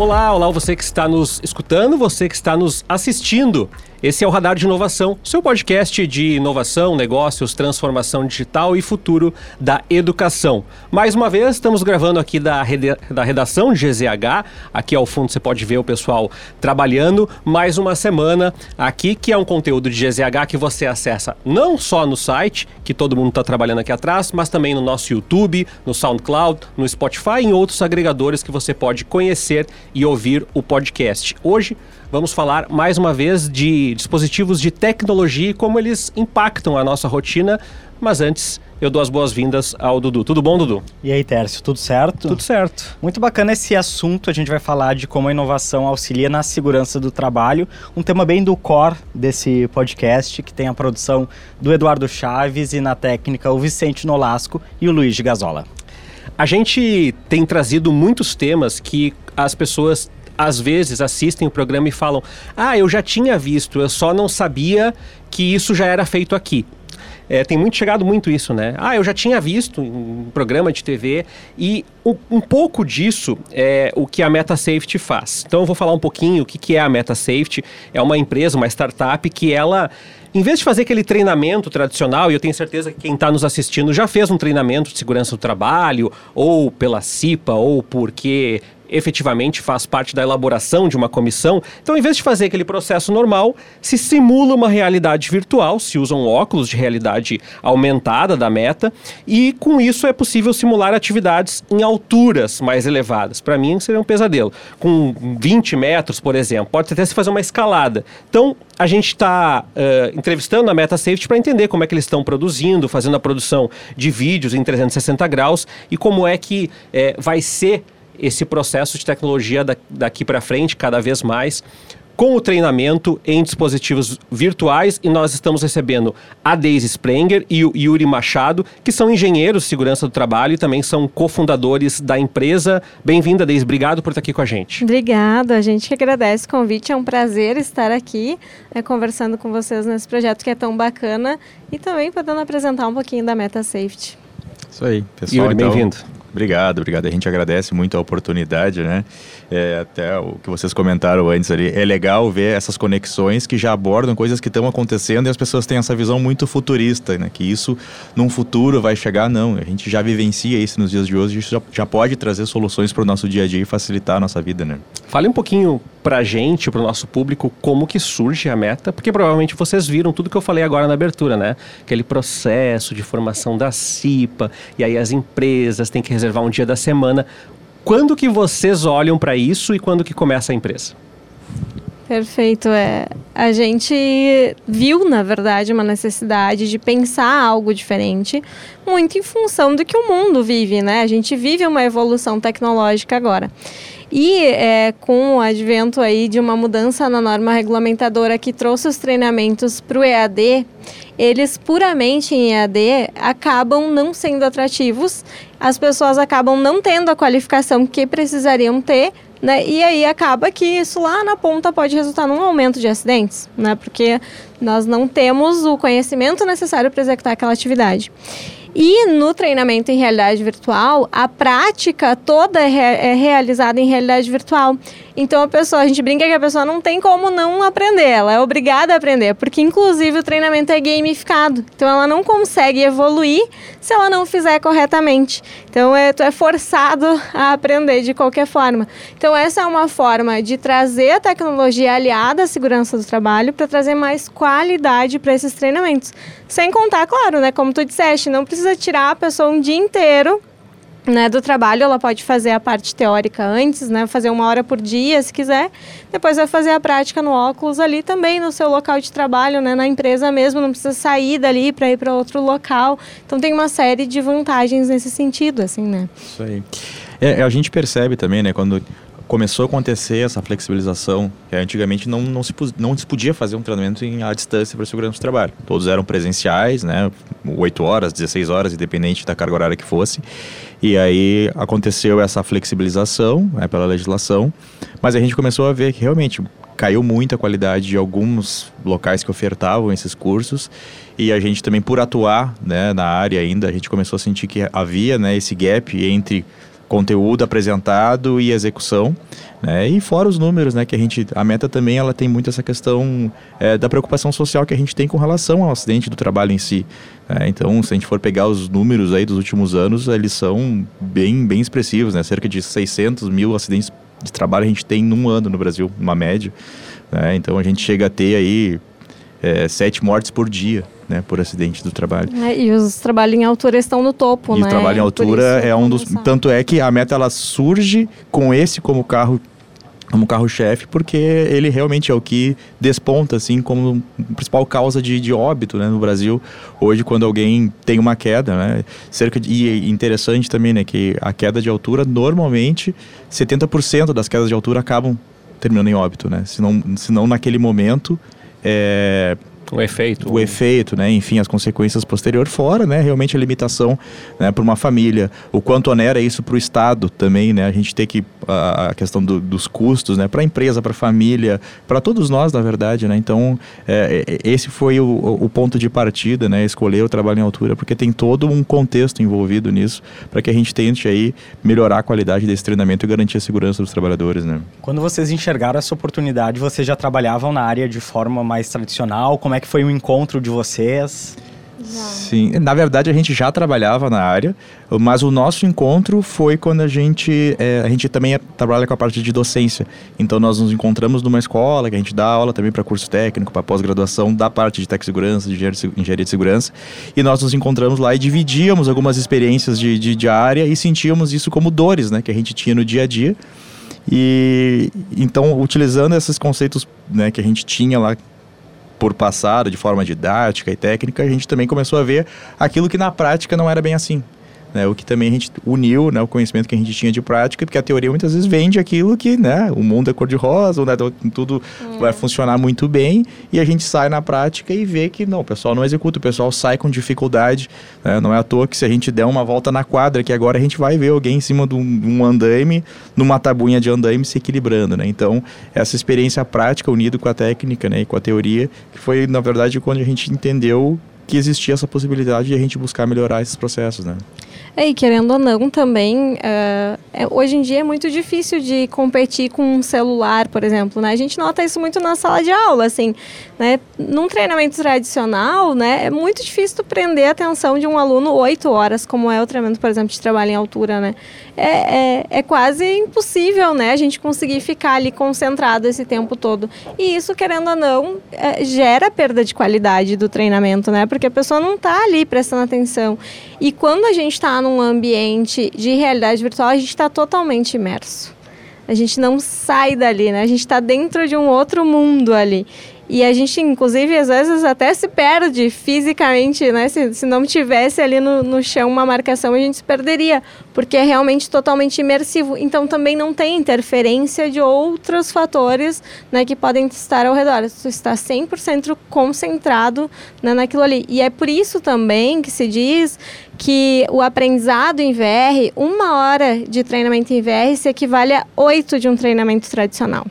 Olá, olá, você que está nos escutando, você que está nos assistindo. Esse é o Radar de Inovação, seu podcast de inovação, negócios, transformação digital e futuro da educação. Mais uma vez, estamos gravando aqui da, da redação de GZH. Aqui ao fundo você pode ver o pessoal trabalhando. Mais uma semana aqui, que é um conteúdo de GZH que você acessa não só no site, que todo mundo está trabalhando aqui atrás, mas também no nosso YouTube, no SoundCloud, no Spotify e em outros agregadores que você pode conhecer e ouvir o podcast. Hoje, vamos falar mais uma vez de dispositivos de tecnologia e como eles impactam a nossa rotina. Mas antes, eu dou as boas-vindas ao Dudu. Tudo bom, Dudu? E aí, Tércio, tudo certo? Tudo certo. Muito bacana esse assunto. A gente vai falar de como a inovação auxilia na segurança do trabalho. Um tema bem do core desse podcast, que tem a produção do Eduardo Chaves e na técnica o Vicente Nolasco e o Luiz de Gazola. A gente tem trazido muitos temas que as pessoas às vezes assistem o programa e falam: Ah, eu já tinha visto, eu só não sabia que isso já era feito aqui. É, tem muito chegado muito isso, né? Ah, eu já tinha visto em um programa de TV e um, um, pouco disso é o que a MetaSafety faz. Então eu vou falar um pouquinho o que, que é a MetaSafety. É uma empresa, uma startup que ela em vez de fazer aquele treinamento tradicional, e eu tenho certeza que quem está nos assistindo já fez um treinamento de segurança do trabalho, ou pela CIPA, ou porque efetivamente faz parte da elaboração de uma comissão. Então, em vez de fazer aquele processo normal, se simula uma realidade virtual, se usam óculos de realidade aumentada da meta, e com isso é possível simular atividades em alturas mais elevadas. Para mim, seria um pesadelo. Com 20 metros, por exemplo, pode até se fazer uma escalada. Então, a gente está uh, entrevistando a Meta Safety para entender como é que eles estão produzindo, fazendo a produção de vídeos em 360 graus e como é que eh, vai ser esse processo de tecnologia daqui para frente, cada vez mais, com o treinamento em dispositivos virtuais e nós estamos recebendo a Deise Sprenger e o Yuri Machado, que são engenheiros de segurança do trabalho e também são cofundadores da empresa. Bem-vinda, Deise, obrigado por estar aqui com a gente. Obrigada, a gente que agradece o convite, é um prazer estar aqui né, conversando com vocês nesse projeto que é tão bacana e também podendo apresentar um pouquinho da Meta Safety. Isso aí, pessoal. Yuri, então, bem-vindo. Obrigado, obrigado. A gente agradece muito a oportunidade, né? É, até o que vocês comentaram antes ali. É legal ver essas conexões que já abordam coisas que estão acontecendo e as pessoas têm essa visão muito futurista, né? Que isso num futuro vai chegar, não. A gente já vivencia isso nos dias de hoje, isso já, já pode trazer soluções para o nosso dia a dia e facilitar a nossa vida, né? Fale um pouquinho pra gente, pro nosso público, como que surge a meta, porque provavelmente vocês viram tudo que eu falei agora na abertura, né? Aquele processo de formação da CIPA, e aí as empresas têm que reservar um dia da semana. Quando que vocês olham para isso e quando que começa a empresa? Perfeito. É, a gente viu, na verdade, uma necessidade de pensar algo diferente, muito em função do que o mundo vive, né? A gente vive uma evolução tecnológica agora. E é, com o advento aí de uma mudança na norma regulamentadora que trouxe os treinamentos para o EAD, eles puramente em EAD acabam não sendo atrativos, as pessoas acabam não tendo a qualificação que precisariam ter, né? E aí acaba que isso lá na ponta pode resultar num aumento de acidentes, né? Porque nós não temos o conhecimento necessário para executar aquela atividade. E no treinamento em realidade virtual, a prática toda é, é, realizada em realidade virtual. Então a pessoa, a gente brinca que a pessoa não tem como não aprender, ela é obrigada a aprender, porque inclusive o treinamento é gamificado. Então ela não consegue evoluir se ela não fizer corretamente. Então é, tu é forçado a aprender de qualquer forma. Então essa é uma forma de trazer a tecnologia aliada à segurança do trabalho para trazer mais qualidade para esses treinamentos. Sem contar, claro, né, como tu disseste, não precisa tirar a pessoa um dia inteiro né, do trabalho, ela pode fazer a parte teórica antes, né, fazer uma hora por dia, se quiser. Depois vai fazer a prática no óculos ali também no seu local de trabalho, né, na empresa mesmo, não precisa sair dali para ir para outro local. Então tem uma série de vantagens nesse sentido, assim, né? Isso aí. É, a gente percebe também, né, quando começou a acontecer essa flexibilização, antigamente não, não, se, não se podia fazer um treinamento em, à distância para segurança do trabalho. Todos eram presenciais, né, 8 horas, 16 horas, independente da carga horária que fosse. E aí aconteceu essa flexibilização né, pela legislação, mas a gente começou a ver que realmente caiu muito a qualidade de alguns locais que ofertavam esses cursos e a gente também por atuar né, na área ainda a gente começou a sentir que havia né, esse gap entre conteúdo apresentado e execução. Né? E fora os números, né, que a gente, a meta também ela tem muito essa questão é, da preocupação social que a gente tem com relação ao acidente do trabalho em si. Né? Então, se a gente for pegar os números aí dos últimos anos, eles são bem, bem expressivos, né? Cerca de 600 mil acidentes de trabalho a gente tem num ano no Brasil, uma média. Né? Então, a gente chega a ter aí é, sete mortes por dia né, por acidente do trabalho. É, e os trabalhos em altura estão no topo, e né? o trabalho em altura é um dos... Tanto é que a meta ela surge com esse como carro como carro-chefe, porque ele realmente é o que desponta, assim, como principal causa de, de óbito, né, no Brasil. Hoje, quando alguém tem uma queda, né, cerca de, e interessante também, né, que a queda de altura, normalmente, 70% das quedas de altura acabam terminando em óbito, né, se não, se não naquele momento, é, o efeito. O efeito, né? Enfim, as consequências posteriores, fora, né? Realmente a limitação né? para uma família. O quanto onera isso para o Estado também, né? A gente tem que. A, questão do, dos custos, né? Para a empresa, para a família, para todos nós, na verdade, né? Então, é, é, esse foi o, o, ponto de partida, né? Escolher o trabalho em altura, porque tem todo um contexto envolvido nisso, para que a gente tente aí melhorar a qualidade desse treinamento e garantir a segurança dos trabalhadores, né? Quando vocês enxergaram essa oportunidade, vocês já trabalhavam na área de forma mais tradicional? Como é que foi o encontro de vocês? Sim, na verdade a gente já trabalhava na área, mas o nosso encontro foi quando a gente é, a gente também é, trabalha com a parte de docência. Então nós nos encontramos numa escola que a gente dá aula também para curso técnico, para pós-graduação da parte de tech segurança, de engenharia de segurança, e nós nos encontramos lá e dividíamos algumas experiências de, de, de área e sentíamos isso como dores, né, que a gente tinha no dia a dia. E então, utilizando esses conceitos né, que a gente tinha lá por passado de forma didática e técnica, a gente também começou a ver aquilo que na prática não era bem assim. Né, o que também a gente uniu, né, o conhecimento que a gente tinha de prática, porque a teoria muitas vezes vende aquilo que, né, o mundo é cor-de-rosa, né, tudo hum. vai funcionar muito bem, e a gente sai na prática e vê que não, o pessoal não executa, o pessoal sai com dificuldade, né, não é à toa que se a gente der uma volta na quadra, que agora a gente vai ver alguém em cima de um, um andaime, numa tabuinha de andaime se equilibrando, né, então essa experiência prática unida com a técnica, né, e com a teoria, que foi, na verdade, quando a gente entendeu que existia essa possibilidade de a gente buscar melhorar esses processos, né. É, e querendo ou não, também, uh, é, hoje em dia é muito difícil de competir com um celular, por exemplo, né? A gente nota isso muito na sala de aula, assim, né? Num treinamento tradicional, né, é muito difícil tu prender a atenção de um aluno oito horas, como é o treinamento, por exemplo, de trabalho em altura, né? É, é, é quase impossível, né, a gente conseguir ficar ali concentrado esse tempo todo. E isso, querendo ou não, é, gera perda de qualidade do treinamento, né? Porque a pessoa não está ali prestando atenção. E quando a gente está num ambiente de realidade virtual, a gente está totalmente imerso. A gente não sai dali, né? A gente está dentro de um outro mundo ali. E a gente, inclusive, às vezes até se perde fisicamente, né? Se, se não tivesse ali no, no chão uma marcação, a gente se perderia, porque é realmente totalmente imersivo. Então também não tem interferência de outros fatores né, que podem estar ao redor. Você está 100% concentrado né, naquilo ali. E é por isso também que se diz que o aprendizado em VR, uma hora de treinamento em VR, se equivale a oito de um treinamento tradicional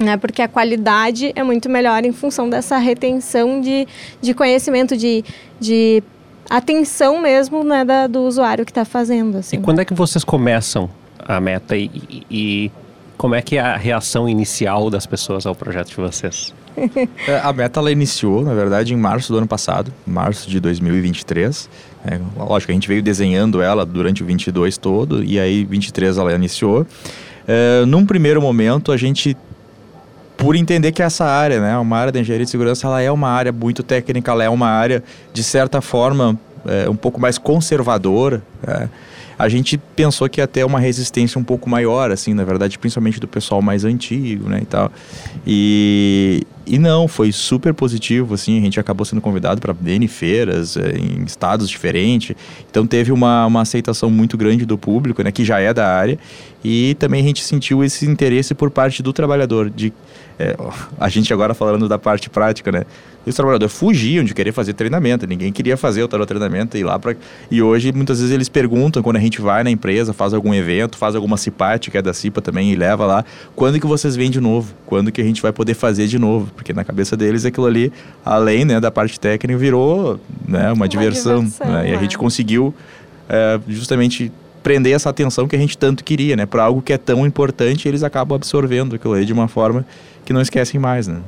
né? Porque a qualidade é muito melhor em função dessa retenção de, de conhecimento, de, de atenção mesmo né, da, do usuário que está fazendo. Assim. E quando é que vocês começam a meta e, e, como é que é a reação inicial das pessoas ao projeto de vocês? É, a meta ela iniciou, na verdade, em março do ano passado, março de 2023. É, lógico, a gente veio desenhando ela durante o 22 todo e aí 23 ela iniciou. É, num primeiro momento, a gente por entender que essa área, né, uma área da engenharia de segurança, ela é uma área muito técnica, ela é uma área de certa forma é, um pouco mais conservadora. É. A gente pensou que ia ter uma resistência um pouco maior, assim, na verdade, principalmente do pessoal mais antigo, né, e tal. E, e não, foi super positivo, assim, a gente acabou sendo convidado para N feiras é, em estados diferentes, então teve uma, uma aceitação muito grande do público, né, que já é da área, e também a gente sentiu esse interesse por parte do trabalhador, de é, a gente agora falando da parte prática, né? os trabalhadores fugiam de querer fazer treinamento, ninguém queria fazer o treinamento e lá para. E hoje muitas vezes eles perguntam quando a gente vai na empresa, faz algum evento, faz alguma CIPAT, que é da CIPA também, e leva lá, quando que vocês vêm de novo? Quando que a gente vai poder fazer de novo? Porque na cabeça deles aquilo ali, além né, da parte técnica, virou né, uma, uma diversão. diversão né? E a gente conseguiu é, justamente prender essa atenção que a gente tanto queria, né? Para algo que é tão importante, eles acabam absorvendo aquilo aí de uma forma que não esquecem mais, né?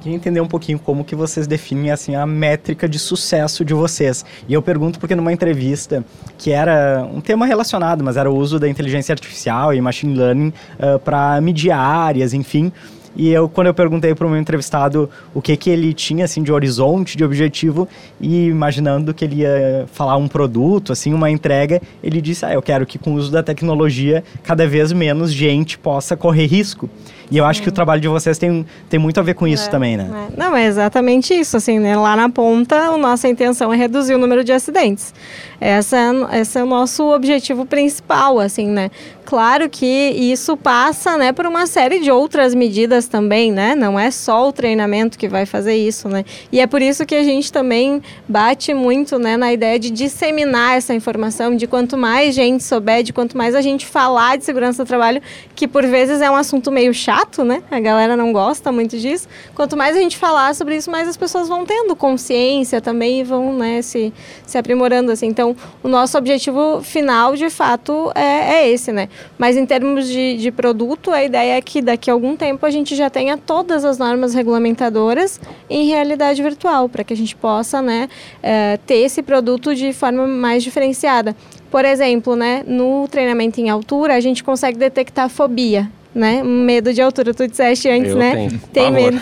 Queria entender um pouquinho como que vocês definem assim a métrica de sucesso de vocês. E eu pergunto porque numa entrevista que era um tema relacionado, mas era o uso da inteligência artificial e machine learning uh, para medir áreas, enfim. E eu, quando eu perguntei para o meu entrevistado o que que ele tinha assim de horizonte, de objetivo, e imaginando que ele ia falar um produto, assim, uma entrega, ele disse: "Ah, eu quero que com o uso da tecnologia cada vez menos gente possa correr risco". E eu acho que o trabalho de vocês tem, tem muito a ver com isso É, também, né? é. Não, é exatamente isso, assim, né? Lá na ponta, a nossa intenção é reduzir o número de acidentes. Essa, é- esse é o nosso objetivo principal, assim, né? Claro que isso passa, né, por uma série de outras medidas também, né? Não é só o treinamento que vai fazer isso, né? E é por isso que a gente também bate muito, né, na ideia de disseminar essa informação, de quanto mais gente souber, de quanto mais a gente falar de segurança do trabalho, que por vezes é um assunto meio chato, né? A galera não gosta muito disso. Quanto mais a gente falar sobre isso, mais as pessoas vão tendo consciência também e vão, né, se, se aprimorando, assim. Então, o nosso objetivo final, de fato, é, é esse, né? Mas em termos de, de produto, a ideia é que daqui a algum tempo a gente já tenha todas as normas regulamentadoras em realidade virtual, para que a gente possa, né, eh, ter esse produto de forma mais diferenciada. Por exemplo, né, no treinamento em altura, a gente consegue detectar fobia, né? Medo de altura, tu disseste antes, Eu né? tenho. Tem medo.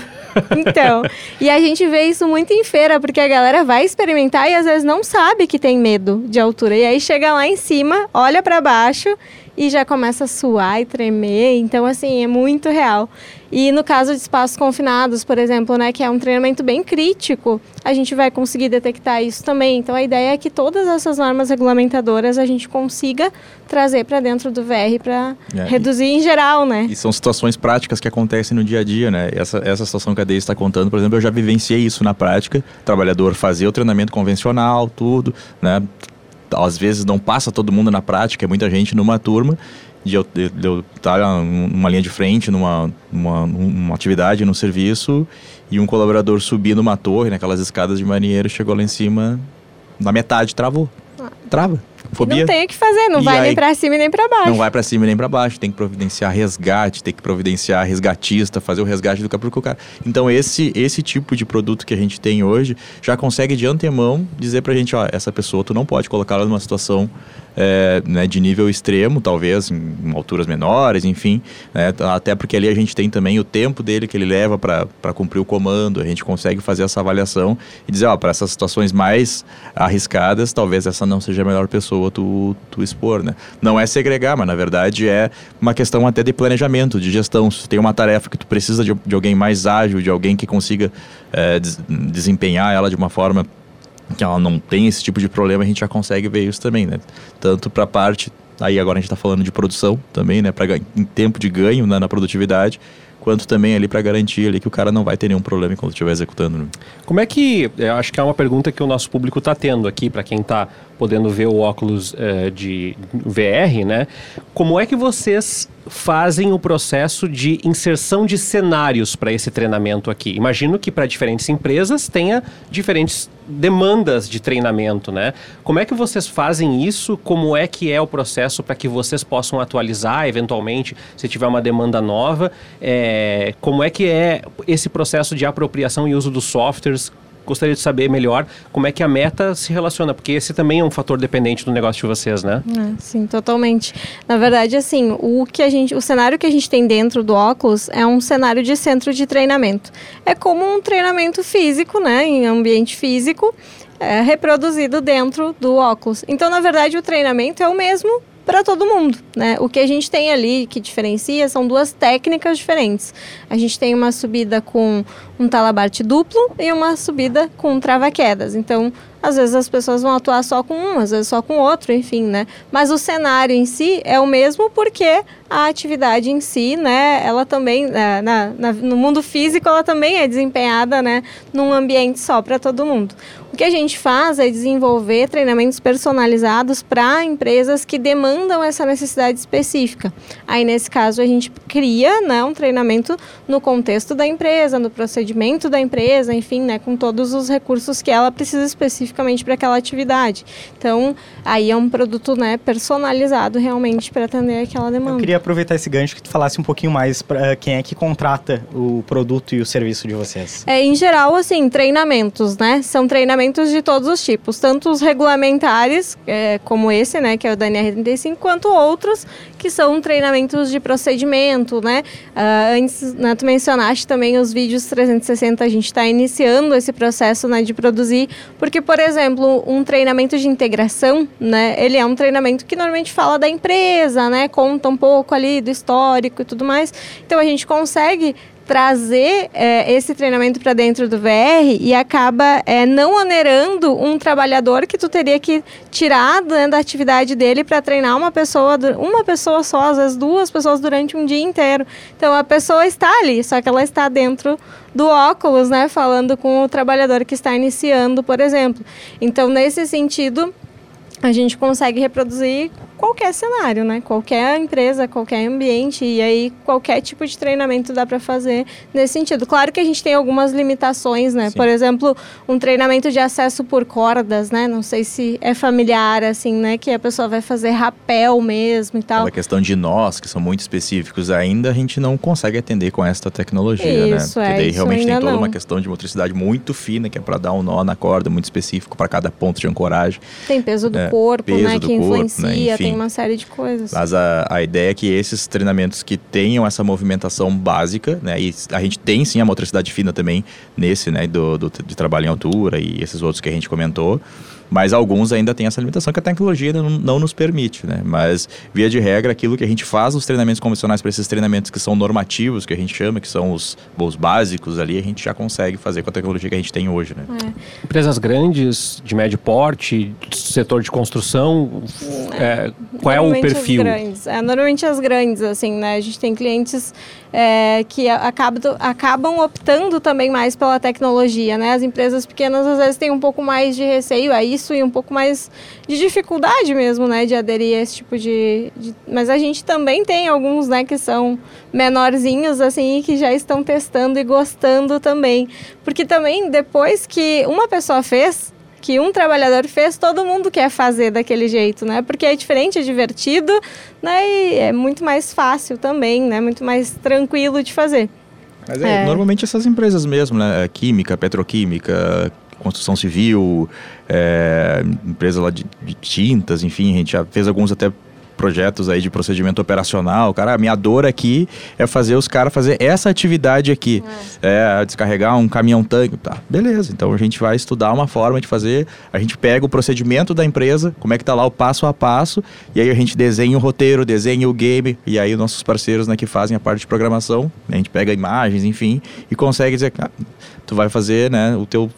Então, e a gente vê isso muito em feira, porque a galera vai experimentar e às vezes não sabe que tem medo de altura. E aí chega lá em cima, olha para baixo e já começa a suar e tremer. Então, assim, é muito real. E no caso de espaços confinados, por exemplo, né, que é um treinamento bem crítico, a gente vai conseguir detectar isso também. Então, a ideia é que todas essas normas regulamentadoras a gente consiga trazer para dentro do VR para É, e- reduzir em geral, né? E são situações práticas que acontecem no dia a dia, né? Essa, essa situação que a Deise está contando, por exemplo, eu já vivenciei isso na prática. O trabalhador fazia o treinamento convencional, tudo, né? Às vezes não passa todo mundo na prática, é muita gente numa turma. De eu, de de eu estar numa linha de frente, numa, numa, numa atividade, num serviço, e um colaborador subir numa torre, naquelas escadas de marinheiro, chegou lá em cima, na metade travou. Trava. Fobia. Não tem o que fazer, não E vai aí- nem para cima nem para baixo. Não vai pra cima nem pra baixo, tem que providenciar resgate, tem que providenciar resgatista, fazer o resgate do cara, porque o cara. Então esse esse tipo de produto que a gente tem hoje já consegue de antemão dizer pra gente, ó, essa pessoa tu não pode colocá-la numa situação é, né, de nível extremo, talvez em, em alturas menores, enfim, né, até porque ali a gente tem também o tempo dele que ele leva pra cumprir o comando, a gente consegue fazer essa avaliação e dizer, ó, para essas situações mais arriscadas, talvez essa não seja a melhor pessoa tu, tu expor, né? Não é segregar, mas na verdade é uma questão até de planejamento, de gestão. Se tem uma tarefa que tu precisa de, de alguém mais ágil, de alguém que consiga é, des- desempenhar ela de uma forma que ela não tem esse tipo de problema, a gente já consegue ver isso também, né? Tanto para a parte, aí agora a gente está falando de produção também, né? Pra, em tempo de ganho né, na produtividade, quanto também ali para garantir ali que o cara não vai ter nenhum problema enquanto estiver executando. né? Como é que. Eu acho que é uma pergunta que o nosso público está tendo aqui, para quem está podendo ver o óculos eh, de VR, né? Como é que vocês fazem o processo de inserção de cenários para esse treinamento aqui? Imagino que para diferentes empresas tenha diferentes demandas de treinamento, né? Como é que vocês fazem isso? Como é que é o processo para que vocês possam atualizar, eventualmente, se tiver uma demanda nova? É, como é que é esse processo de apropriação e uso dos softwares? Gostaria de saber melhor como é que a meta se relaciona, porque esse também é um fator dependente do negócio de vocês, né? É, sim, totalmente. Na verdade, assim, o que a gente, o cenário que a gente tem dentro do óculos é um cenário de centro de treinamento. É como um treinamento físico, né, em ambiente físico, é, reproduzido dentro do óculos. Então, na verdade, o treinamento é o mesmo para todo mundo, né? O que a gente tem ali que diferencia são duas técnicas diferentes. A gente tem uma subida com um talabarte duplo e uma subida com trava-quedas. Então, às vezes as pessoas vão atuar só com um, às vezes só com outro, enfim, né? Mas o cenário em si é o mesmo porque a atividade em si, né? Ela também, na, na- na- no mundo físico, ela também é desempenhada, né? Num ambiente só para todo mundo. Que a gente faz é desenvolver treinamentos personalizados para empresas que demandam essa necessidade específica. Aí, nesse caso, a gente cria né, um treinamento no contexto da empresa, no procedimento da empresa, enfim, né, com todos os recursos que ela precisa especificamente para aquela atividade. Então, aí é um produto né, personalizado realmente para atender aquela demanda. Eu queria aproveitar esse gancho que tu falasse um pouquinho mais para quem é que contrata o produto e o serviço de vocês. É, em geral, assim, treinamentos, né? São treinamentos de todos os tipos, tanto os regulamentares, é, como esse, né, que é o da NR35, quanto outros que são treinamentos de procedimento, né? Uh, antes, né, tu mencionaste também os vídeos 360, a gente está iniciando esse processo né, de produzir, porque, por exemplo, um treinamento de integração, né, ele é um treinamento que normalmente fala da empresa, né, conta um pouco ali do histórico e tudo mais, então a gente consegue trazer é, esse treinamento para dentro do VR e acaba é, não onerando um trabalhador que tu teria que tirar né, da atividade dele para treinar uma pessoa, uma pessoa só, às vezes duas pessoas durante um dia inteiro. Então a pessoa está ali, só que ela está dentro do óculos, né, falando com o trabalhador que está iniciando, por exemplo. Então nesse sentido a gente consegue reproduzir qualquer cenário, né? Qualquer empresa, qualquer ambiente e aí qualquer tipo de treinamento dá para fazer nesse sentido. Claro que a gente tem algumas limitações, né? Sim. Por exemplo, um treinamento de acesso por cordas, né? Não sei se é familiar assim, né? Que a pessoa vai fazer rapel mesmo e tal. A questão de nós que são muito específicos ainda a gente não consegue atender com essa tecnologia, né? isso, né? Porque é, daí realmente tem toda não. uma questão de motricidade muito fina que é para dar um nó na corda muito específico para cada ponto de ancoragem. Tem peso do é, corpo, peso né? Do que corpo, influencia, né? Enfim, tem uma série de coisas. Mas a, a ideia é que esses treinamentos que tenham essa movimentação básica, né? E a gente tem sim a motricidade fina também nesse, né? Do, do de trabalho em altura e esses outros que a gente comentou. Mas alguns ainda têm essa limitação que a tecnologia não, não nos permite, né? Mas, via de regra, aquilo que a gente faz nos treinamentos convencionais para esses treinamentos que são normativos, que a gente chama, que são os, os básicos ali, a gente já consegue fazer com a tecnologia que a gente tem hoje, né? É. Empresas grandes, de médio porte, setor de construção, é, qual é o perfil? As grandes. É, normalmente as grandes, assim, né? A gente tem clientes é, que acabam, acabam optando também mais pela tecnologia, né? As empresas pequenas às vezes têm um pouco mais de receio a isso e um pouco mais de dificuldade mesmo, né? De aderir a esse tipo de, de... Mas a gente também tem alguns, né? Que são menorzinhos, assim, e que já estão testando e gostando também. Porque também, depois que uma pessoa fez, que um trabalhador fez, todo mundo quer fazer daquele jeito, né? Porque é diferente, é divertido, né? E é muito mais fácil também, né? Muito mais tranquilo de fazer. Mas é, é. normalmente essas empresas mesmo, né? Química, petroquímica, construção civil, é, empresa lá de, de, tintas, enfim, a gente já fez alguns até projetos aí de procedimento operacional. Cara, a minha dor aqui é fazer os caras fazer essa atividade aqui. É. é. descarregar um caminhão tanque. Tá, beleza. Então a gente vai estudar uma forma de fazer. A gente pega o procedimento da empresa, como é que tá lá o passo a passo, e aí a gente desenha o roteiro, desenha o game, e aí os nossos parceiros né, que fazem a parte de programação, né, a gente pega imagens, enfim, e consegue dizer, ah, tu vai fazer né, o teu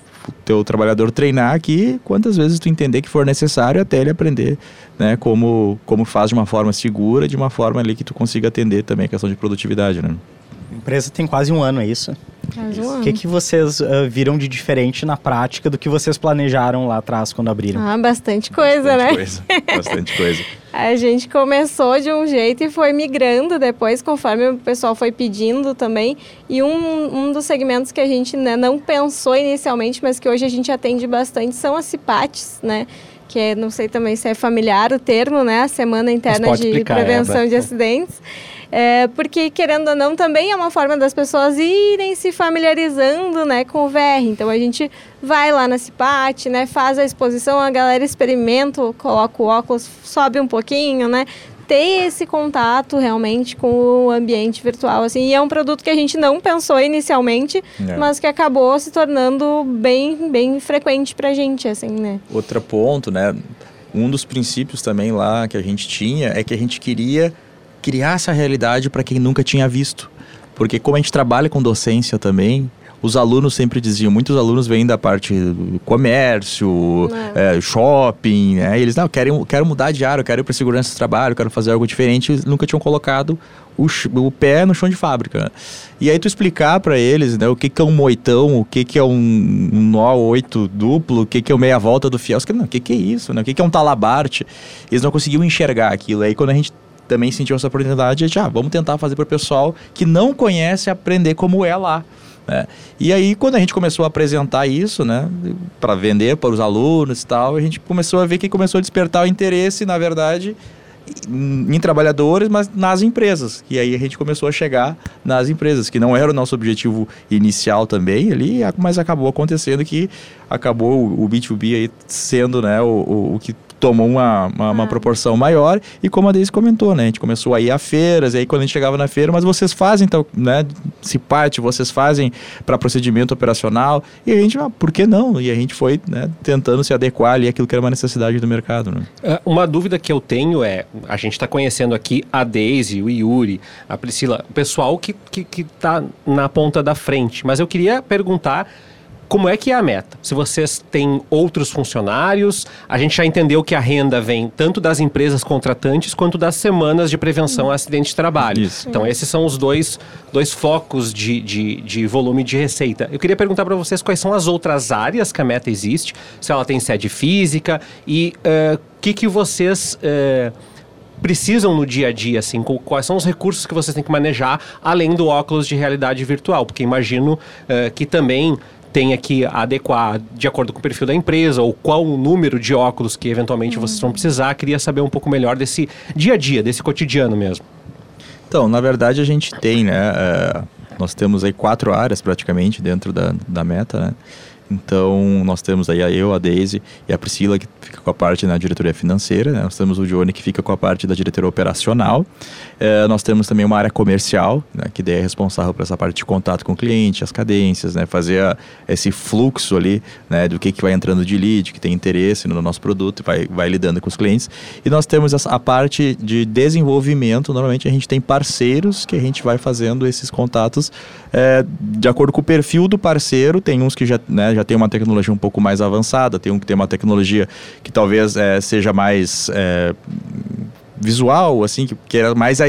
teu trabalhador treinar aqui quantas vezes tu entender que for necessário até ele aprender, né, como, como faz de uma forma segura, de uma forma ali que tu consiga atender também a questão de produtividade, né? A empresa tem quase um ano, é isso? Quase um ano. O que, que vocês uh, viram de diferente na prática do que vocês planejaram lá atrás quando abriram? Ah, bastante coisa, bastante né? Coisa, bastante coisa. A gente começou de um jeito e foi migrando depois, conforme o pessoal foi pedindo também. E um, um dos segmentos que a gente né, não pensou inicialmente, mas que hoje a gente atende bastante, são as CIPATs, né? Que é, não sei também se é familiar o termo, né? A Semana Interna de explicar, Prevenção é, de Acidentes. É, porque, querendo ou não, também é uma forma das pessoas irem se familiarizando né, com o VR. Então, a gente vai lá na CIPAT, né, faz a exposição, a galera experimenta, coloca o óculos, sobe um pouquinho, né? Ter esse contato realmente com o ambiente virtual assim e é um produto que a gente não pensou inicialmente é. mas que acabou se tornando bem bem frequente para a gente assim né outro ponto né um dos princípios também lá que a gente tinha é que a gente queria criar essa realidade para quem nunca tinha visto. Porque como a gente trabalha com docência também, os alunos sempre diziam, muitos alunos vêm da parte do comércio, é. É, shopping, né? E eles, não, querem, quero mudar de área, quero ir para segurança do trabalho, quero fazer algo diferente, eles nunca tinham colocado o, o pé no chão de fábrica. Né? E aí tu explicar para eles, né, o que, que é um moitão, o que, que é um, um nó oito duplo, o que, que é o meia volta do fiel, não, o que, que é isso, né? O que, que é um talabarte? Eles não conseguiam enxergar aquilo. Aí quando a gente também sentiu essa oportunidade, já ah, vamos tentar fazer para o pessoal que não conhece aprender como é lá. Né? E aí, quando a gente começou a apresentar isso, né, para vender para os alunos e tal, a gente começou a ver que começou a despertar o interesse, na verdade, em, em trabalhadores, mas nas empresas. E aí a gente começou a chegar nas empresas, que não era o nosso objetivo inicial também ali, mas acabou acontecendo que acabou o B2B aí sendo né, o, o, o que tomou uma, uma, uma, ah. proporção maior e como a Deise comentou, né, a gente começou a ir a feiras, e aí quando a gente chegava na feira, mas vocês fazem, então, né, se parte, vocês fazem para procedimento operacional, e a gente, ah, por que não? E a gente foi, né, tentando se adequar ali àquilo que era uma necessidade do mercado, né. É, uma dúvida que eu tenho é, a gente está conhecendo aqui a Deise, o Yuri, a Priscila, o pessoal que, que, que tá na ponta da frente, mas eu queria perguntar como é que é a meta? Se vocês têm outros funcionários, a gente já entendeu que a renda vem tanto das empresas contratantes quanto das semanas de prevenção a acidente de trabalho. Isso. Então, esses são os dois, dois focos de, de, de volume de receita. Eu queria perguntar para vocês quais são as outras áreas que a meta existe, se ela tem sede física e o uh, que, que vocês. Uh, precisam no dia a dia, assim, quais são os recursos que vocês têm que manejar além do óculos de realidade virtual, porque imagino uh, que também tenha que adequar de acordo com o perfil da empresa ou qual o número de óculos que eventualmente uhum. vocês vão precisar. Queria saber um pouco melhor desse dia a dia, desse cotidiano mesmo. Então, na verdade, a gente tem, né? É, nós temos aí quatro áreas praticamente dentro da, da meta, né? Então, nós temos aí a eu, a Daisy e a Priscila, que fica com a parte na diretoria financeira. Né? Nós temos o Johnny, que fica com a parte da diretoria operacional. É, nós temos também uma área comercial, né? que daí é responsável por essa parte de contato com o cliente, as cadências, né? fazer a, esse fluxo ali né? do que, que vai entrando de lead, que tem interesse no nosso produto e vai, vai lidando com os clientes. E nós temos a, a parte de desenvolvimento. Normalmente, a gente tem parceiros que a gente vai fazendo esses contatos é, de acordo com o perfil do parceiro. Tem uns que já, né, já já tem uma tecnologia um pouco mais avançada, tem um que tem uma tecnologia que talvez é, seja mais é, visual, assim, que, que era mais a,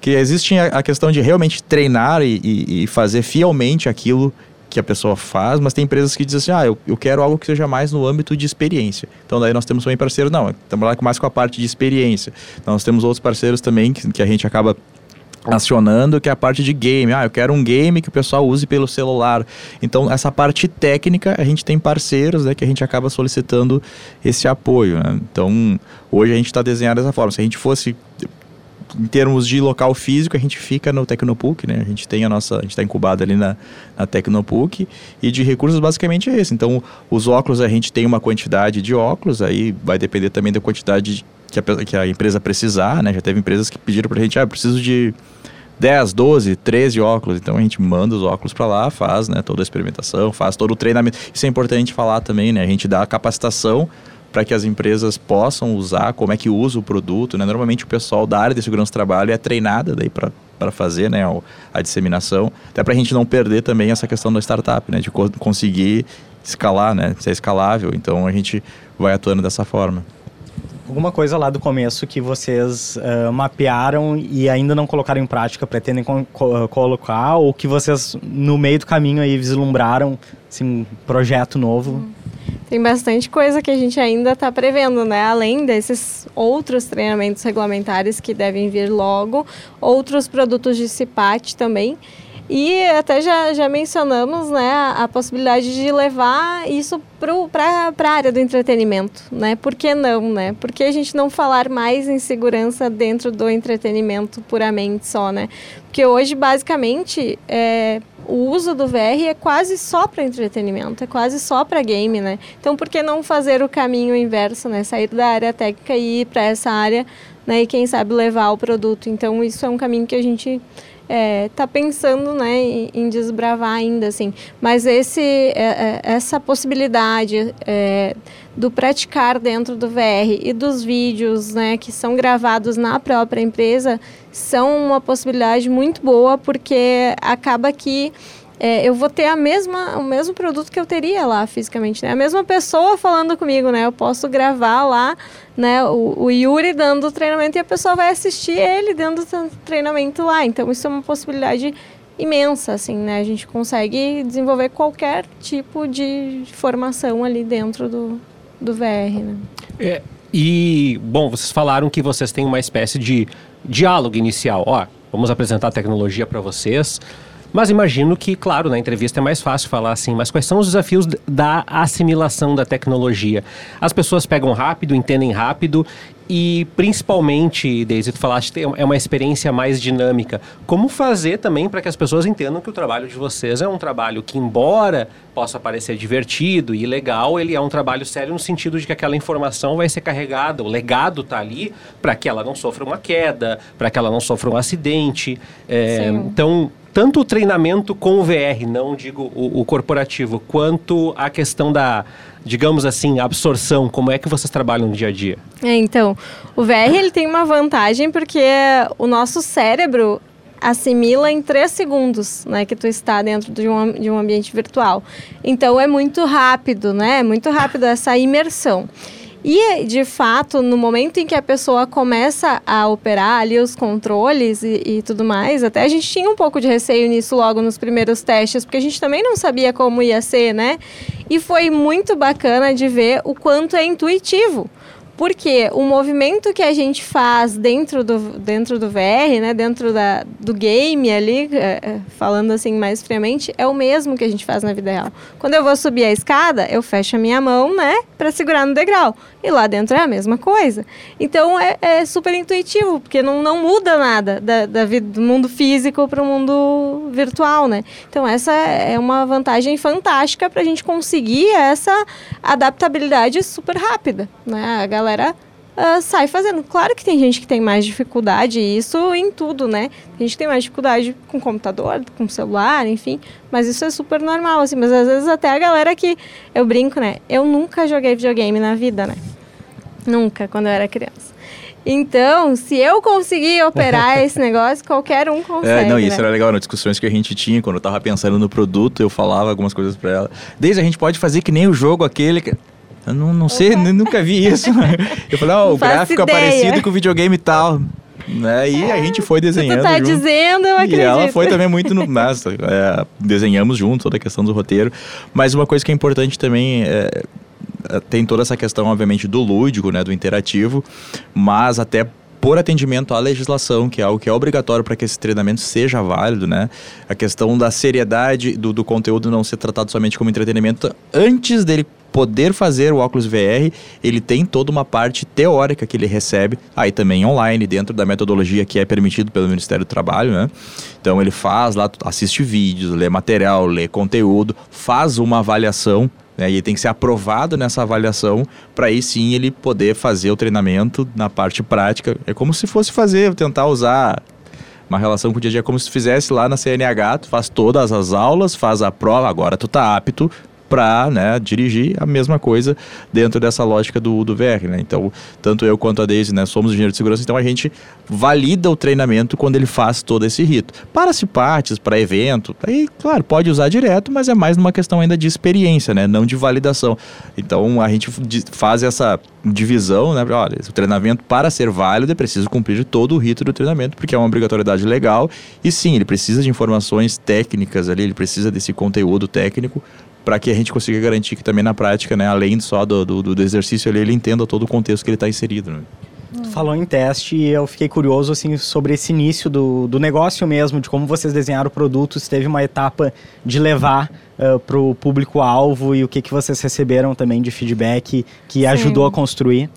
que existe a, a, questão de realmente treinar e, e, e, fazer fielmente aquilo que a pessoa faz, mas tem empresas que dizem assim, ah, eu, eu quero algo que seja mais no âmbito de experiência. Então daí nós temos também parceiros, não, estamos lá mais com a parte de experiência. Então, nós temos outros parceiros também que, que a gente acaba acionando, que é a parte de game. Ah, eu quero um game que o pessoal use pelo celular. Então, essa parte técnica, a gente tem parceiros né, que a gente acaba solicitando esse apoio. Né? Então, hoje a gente está desenhando dessa forma. Se a gente fosse em termos de local físico, a gente fica no Tecnopuc, né? A gente tem a nossa, a gente está incubado ali na, na Tecnopuc e de recursos basicamente é esse. Então, os óculos a gente tem uma quantidade de óculos, aí vai depender também da quantidade que a, que a empresa precisar, né? Já teve empresas que pediram para a gente, ah, preciso de 10, 12, 13 óculos. Então a gente manda os óculos para lá, faz né, toda a experimentação, faz todo o treinamento. Isso é importante falar também, né? A gente dá capacitação para que as empresas possam usar, como é que usa o produto. Né? Normalmente o pessoal da área de segurança do trabalho é treinada daí para fazer né, a disseminação, até para a gente não perder também essa questão da startup, né, de co conseguir escalar, né, ser escalável. Então a gente vai atuando dessa forma alguma coisa lá do começo que vocês uh, mapearam e ainda não colocaram em prática, pretendem co colocar, ou que vocês no meio do caminho aí vislumbraram assim, um projeto novo? Tem bastante coisa que a gente ainda está prevendo, né? Além desses outros treinamentos regulamentares que devem vir logo, outros produtos de CIPAT também. E até já, já mencionamos né, a, possibilidade de levar isso para a área do entretenimento. Né? Por que não? Né? Por que a gente não falar mais em segurança dentro do entretenimento puramente só? Né? Porque hoje, basicamente, é, o uso do VR é quase só para entretenimento, é quase só para game. Né? Então, por que não fazer o caminho inverso? Né? Sair da área técnica e ir para essa área né? e, quem sabe, levar o produto. Então, isso é um caminho que a gente é, tá pensando né, em, em, desbravar ainda, assim. Mas esse, é, é, essa possibilidade é, do praticar dentro do VR e dos vídeos né, que são gravados na própria empresa são uma possibilidade muito boa, porque acaba que é, eu vou ter a mesma, o mesmo produto que eu teria lá fisicamente, né? A mesma pessoa falando comigo, né? Eu posso gravar lá, né? O, o Yuri dando treinamento e a pessoa vai assistir ele dando treinamento lá. Então isso é uma possibilidade imensa, assim, né? A gente consegue desenvolver qualquer tipo de formação ali dentro do, do VR, né? É, e, bom, vocês falaram que vocês têm uma espécie de diálogo inicial. Ó, vamos apresentar a tecnologia para vocês. Mas imagino que, claro, na entrevista é mais fácil falar assim, mas quais são os desafios da assimilação da tecnologia? As pessoas pegam rápido, entendem rápido e principalmente, Deise, tu falaste é uma experiência mais dinâmica. Como fazer também para que as pessoas entendam que o trabalho de vocês é um trabalho que, embora possa parecer divertido e legal, ele é um trabalho sério no sentido de que aquela informação vai ser carregada, o legado está ali para que ela não sofra uma queda, para que ela não sofra um acidente. É, então, tanto o treinamento com o VR, não digo o, o, corporativo, quanto a questão da, digamos assim, absorção, como é que vocês trabalham no dia a dia? É, então, o VR ele tem uma vantagem porque o nosso cérebro assimila em três segundos, né, que tu está dentro de um, de um ambiente virtual. Então é muito rápido, né? É muito rápido essa imersão. E, de fato, no momento em que a pessoa começa a operar ali os controles e, e, tudo mais, até a gente tinha um pouco de receio nisso logo nos primeiros testes, porque a gente também não sabia como ia ser, né? E foi muito bacana de ver o quanto é intuitivo. Porque o movimento que a gente faz dentro do, dentro do VR, né, dentro da, do game ali, é, é, falando assim mais friamente, é o mesmo que a gente faz na vida real. Quando eu vou subir a escada, eu fecho a minha mão, né, para segurar no degrau. E lá dentro é a mesma coisa. Então é, é super intuitivo, porque não, não muda nada da, da vida, do mundo físico para o mundo virtual, né? Então essa é uma vantagem fantástica para a gente conseguir essa adaptabilidade super rápida, né? A galera uh, sai fazendo. Claro que tem gente que tem mais dificuldade, isso em tudo, né? Tem gente que tem mais dificuldade com computador, com celular, enfim. Mas isso é super normal, assim. Mas às vezes até a galera que. Eu brinco, né? Eu nunca joguei videogame na vida, né? Nunca, quando eu era criança. Então, se eu conseguir operar esse negócio, qualquer um consegue. É, não, isso né? era legal nas discussões que a gente tinha, quando eu tava pensando no produto, eu falava algumas coisas para ela. Desde a gente pode fazer que nem o jogo aquele. Que... Eu não, não sei, nunca vi isso. Eu falei, ó, oh, o gráfico é parecido com o videogame e tal. Né? E a gente foi desenhando. Se tu tá junto. dizendo, eu acredito. E ela foi também muito no. Nossa, é, desenhamos junto toda a questão do roteiro. Mas uma coisa que é importante também é, é, tem toda essa questão, obviamente, do lúdico, né, do interativo, mas até por atendimento à legislação, que é algo que é obrigatório para que esse treinamento seja válido, né? A questão da seriedade do, do conteúdo não ser tratado somente como entretenimento antes dele poder fazer o óculos VR, ele tem toda uma parte teórica que ele recebe, aí também online, dentro da metodologia que é permitido pelo Ministério do Trabalho, né? Então ele faz lá, assiste vídeos, lê material, lê conteúdo, faz uma avaliação né? E tem que ser aprovado nessa avaliação para aí sim ele poder fazer o treinamento na parte prática. É como se fosse fazer, tentar usar uma relação com o dia a dia, como se fizesse lá na CNH, tu faz todas as aulas, faz a prova, agora tu tá apto para né, dirigir a mesma coisa dentro dessa lógica do, do VR. Né? Então, tanto eu quanto a Daisy né, somos engenheiros de segurança, então a gente valida o treinamento quando ele faz todo esse rito. Para partes, para evento, aí, claro, pode usar direto, mas é mais numa questão ainda de experiência, né, não de validação. Então, a gente faz essa divisão, né? Olha, o treinamento para ser válido é preciso cumprir todo o rito do treinamento, porque é uma obrigatoriedade legal. E sim, ele precisa de informações técnicas ali, ele precisa desse conteúdo técnico para que a gente consiga garantir que também na prática, né, além só do, do, do exercício ali, ele entenda todo o contexto que ele está inserido. Né? Falou em teste e eu fiquei curioso assim sobre esse início do, do negócio mesmo, de como vocês desenharam o produto, se teve uma etapa de levar uh, para o público-alvo e o que, que vocês receberam também de feedback que Sim. ajudou a construir.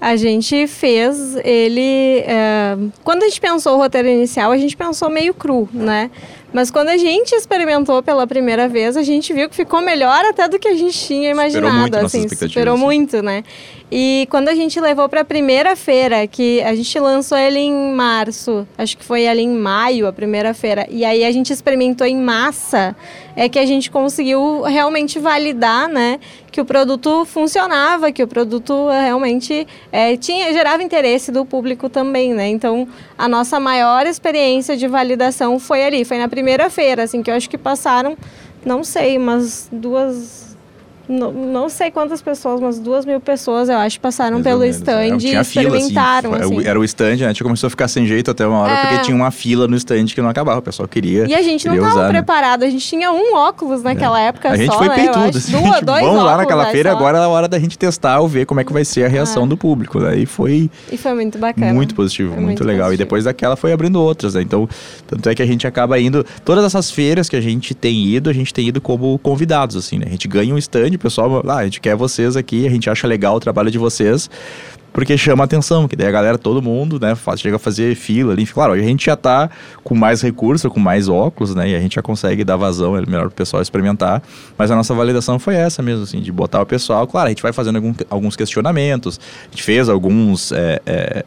A gente fez ele. Uh, quando a gente pensou o roteiro inicial, a gente pensou meio cru, né? Mas quando a gente experimentou pela primeira vez, a gente viu que ficou melhor até do que a gente tinha imaginado. Superou muito assim, superou assim. muito, né? E quando a gente levou para a primeira feira, que a gente lançou ele em março, acho que foi ali em maio a primeira feira, e aí a gente experimentou em massa, é que a gente conseguiu realmente validar, né, que o produto funcionava, que o produto realmente é, tinha gerava interesse do público também, né? Então a nossa maior experiência de validação foi ali, foi na primeira feira, assim, que eu acho que passaram, não sei, umas duas não, não sei quantas pessoas, umas duas mil pessoas, eu acho, passaram Mais pelo menos, stand é. e Tinha fila, assim, experimentaram. foi- assim. Era o stand, né? A gente começou a ficar sem jeito até uma hora, É. porque tinha uma fila no stand que não acabava. O pessoal queria. E a gente não estava né? preparado, a gente tinha um óculos naquela época A gente só, foi né? Peitudo. assim, Duas, tipo, dois vamos lá naquela né, feira, só. agora é a hora da gente testar ou ver como é que vai ser a reação Ah. do público. Daí foi E foi muito bacana. muito positivo, muito, muito legal. E positivo. depois daquela foi abrindo outras, né? Então, tanto é que a gente acaba indo. Todas essas feiras que a gente tem ido, a gente tem ido como convidados, assim, né? A gente ganha um stand, pessoal, ah, a gente quer vocês aqui, a gente acha legal o trabalho de vocês. Porque chama atenção, que daí a galera, todo mundo, né, faz, chega a fazer fila ali. Claro, a gente já tá com mais recurso, com mais óculos, né, e a gente já consegue dar vazão, é melhor pro pessoal experimentar. Mas a nossa validação foi essa mesmo, assim, de botar o pessoal. Claro, a gente vai fazendo algum- alguns questionamentos, a gente fez alguns é, é,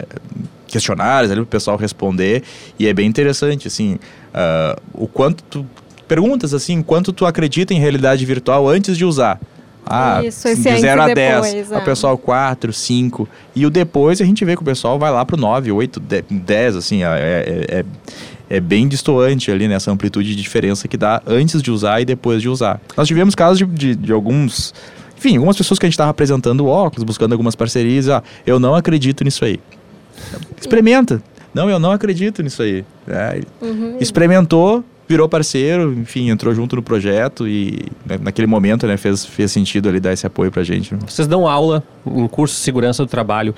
questionários ali pro pessoal responder, e é bem interessante, assim, ah, o quanto tu. Perguntas assim, quanto tu acredita em realidade virtual antes de usar? Ah, Isso, esse de antes 0 e a 10. depois, O é. pessoal 4, 5. E o depois a gente vê que o pessoal vai lá pro 9, 8, 10, assim, é, é, é, é bem distoante ali nessa amplitude de diferença que dá antes de usar e depois de usar. Nós tivemos casos de, de, de alguns. Enfim, algumas pessoas que a gente estava apresentando óculos, buscando algumas parcerias. Ah, eu não acredito nisso aí. Experimenta. Não, eu não acredito nisso aí. É, Uhum. experimentou, virou parceiro, enfim, entrou junto no projeto e né, naquele momento, né, fez, fez sentido ali dar esse apoio pra gente. né? Vocês dão aula em curso de segurança do trabalho.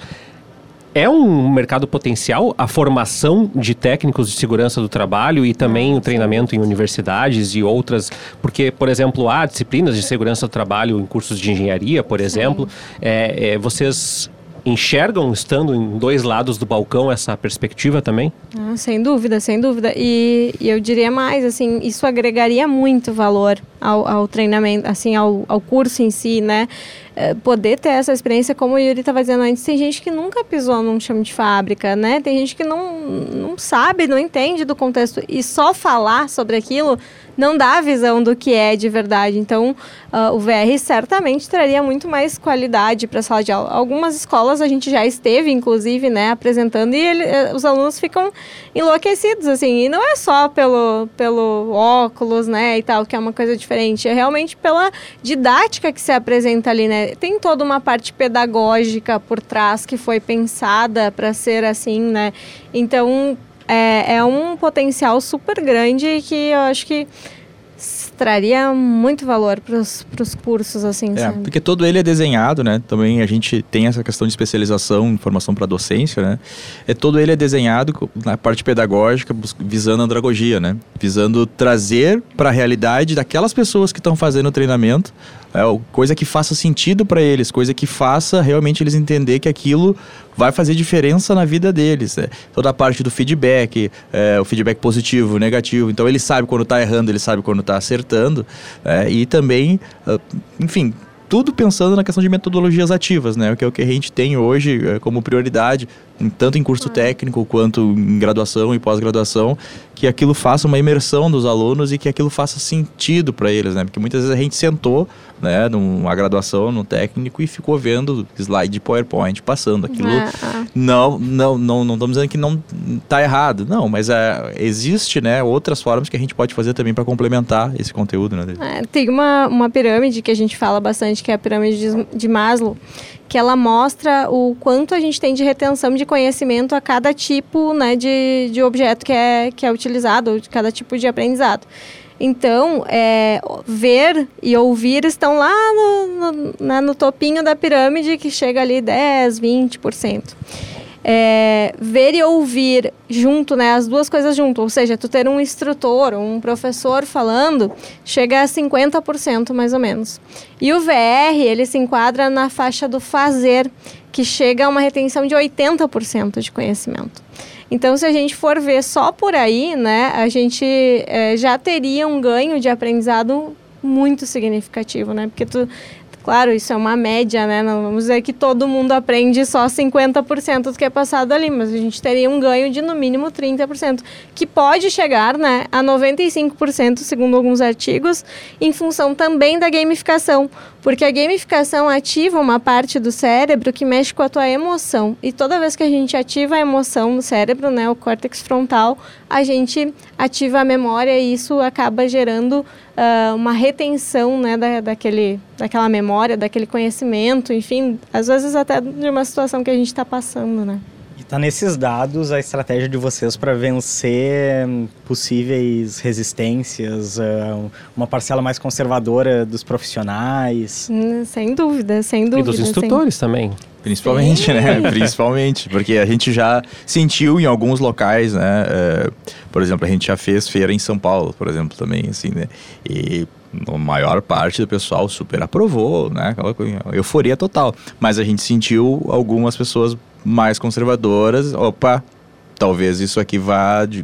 É um mercado potencial a formação de técnicos de segurança do trabalho e também o treinamento em universidades e outras, porque, por exemplo, há disciplinas de segurança do trabalho em cursos de engenharia, por exemplo. É, é, vocês enxergam, estando em dois lados do balcão, essa perspectiva também? Ah, sem dúvida, sem dúvida. E, e eu diria mais, assim, isso agregaria muito valor ao, ao treinamento, assim, ao, ao curso em si, né? Eh, poder ter essa experiência, como o Yuri estava dizendo antes, tem gente que nunca pisou num chão de fábrica, né? Tem gente que não, não sabe, não entende do contexto. E só falar sobre aquilo não dá a visão do que é de verdade. Então, ah, o VR certamente traria muito mais qualidade para a sala de aula. Algumas escolas a gente já esteve, inclusive, né, apresentando, e ele- eh, os alunos ficam enlouquecidos, assim. E não é só pelo, pelo óculos, né, e tal, que é uma coisa diferente. É realmente pela didática que se apresenta ali, né. Tem toda uma parte pedagógica por trás que foi pensada para ser assim, né. Então, é, é um potencial super grande que eu acho que traria muito valor para os cursos, assim, É, sabe? porque todo ele é desenhado, né? Também a gente tem essa questão de especialização, formação para docência, né? É todo ele é desenhado na parte pedagógica, visando a andragogia, né? Visando trazer para a realidade daquelas pessoas que estão fazendo o treinamento, é, coisa que faça sentido para eles, coisa que faça realmente eles entender que aquilo vai fazer diferença na vida deles. né? Toda a parte do feedback, é, o feedback positivo, negativo. Então ele sabe quando está errando, ele sabe quando está acertando. é, e também, ah, enfim, tudo pensando na questão de metodologias ativas, né? Que é o que a gente tem hoje é, como prioridade, tanto em curso técnico quanto em graduação e pós-graduação, que aquilo faça uma imersão dos alunos e que aquilo faça sentido para eles, né? Porque muitas vezes a gente sentou, né, numa graduação, no técnico e ficou vendo slide de PowerPoint passando aquilo. Ah, ah. Não, não, não, não estamos dizendo que não está errado, não, mas é, existe, né, outras formas que a gente pode fazer também para complementar esse conteúdo, né? É, tem uma, uma pirâmide que a gente fala bastante, que é a pirâmide de, de Maslow, que ela mostra o quanto a gente tem de retenção de conhecimento a cada tipo né, de, de objeto que é, que é utilizado, cada tipo de aprendizado. Então, é, ver e ouvir estão lá no, no, né, no topinho da pirâmide, que chega ali 10, 20%. É, ver e ouvir junto, né, as duas coisas junto, ou seja, tu ter um instrutor, um professor falando, chega a 50% mais ou menos. E o VR, ele se enquadra na faixa do fazer, que chega a uma retenção de 80% de conhecimento. Então, se a gente for ver só por aí, né, a gente é, já teria um ganho de aprendizado muito significativo, né? Porque tu Claro, isso é uma média, né? Não vamos dizer que todo mundo aprende só 50% do que é passado ali, mas a gente teria um ganho de no mínimo 30%, que pode chegar né, a 95%, segundo alguns artigos, em função também da gamificação. Porque a gamificação ativa uma parte do cérebro que mexe com a tua emoção. E toda vez que a gente ativa a emoção no cérebro, né, o córtex frontal, a gente ativa a memória e isso acaba gerando uh, uma retenção né, da, daquele, daquela memória, daquele conhecimento, enfim, às vezes até de uma situação que a gente está passando, né? Está nesses dados a estratégia de vocês para vencer hum, possíveis resistências, hum, uma parcela mais conservadora dos profissionais? Hum, sem dúvida, sem dúvida. E dos instrutores também. Principalmente, Sim. né? Principalmente, porque a gente já sentiu em alguns locais, né? É, por exemplo, a gente já fez feira em São Paulo, por exemplo, também, assim, né? E a maior parte do pessoal super aprovou, né? Aquela coisa, euforia total. Mas a gente sentiu algumas pessoas mais conservadoras, opa, talvez isso aqui vá de,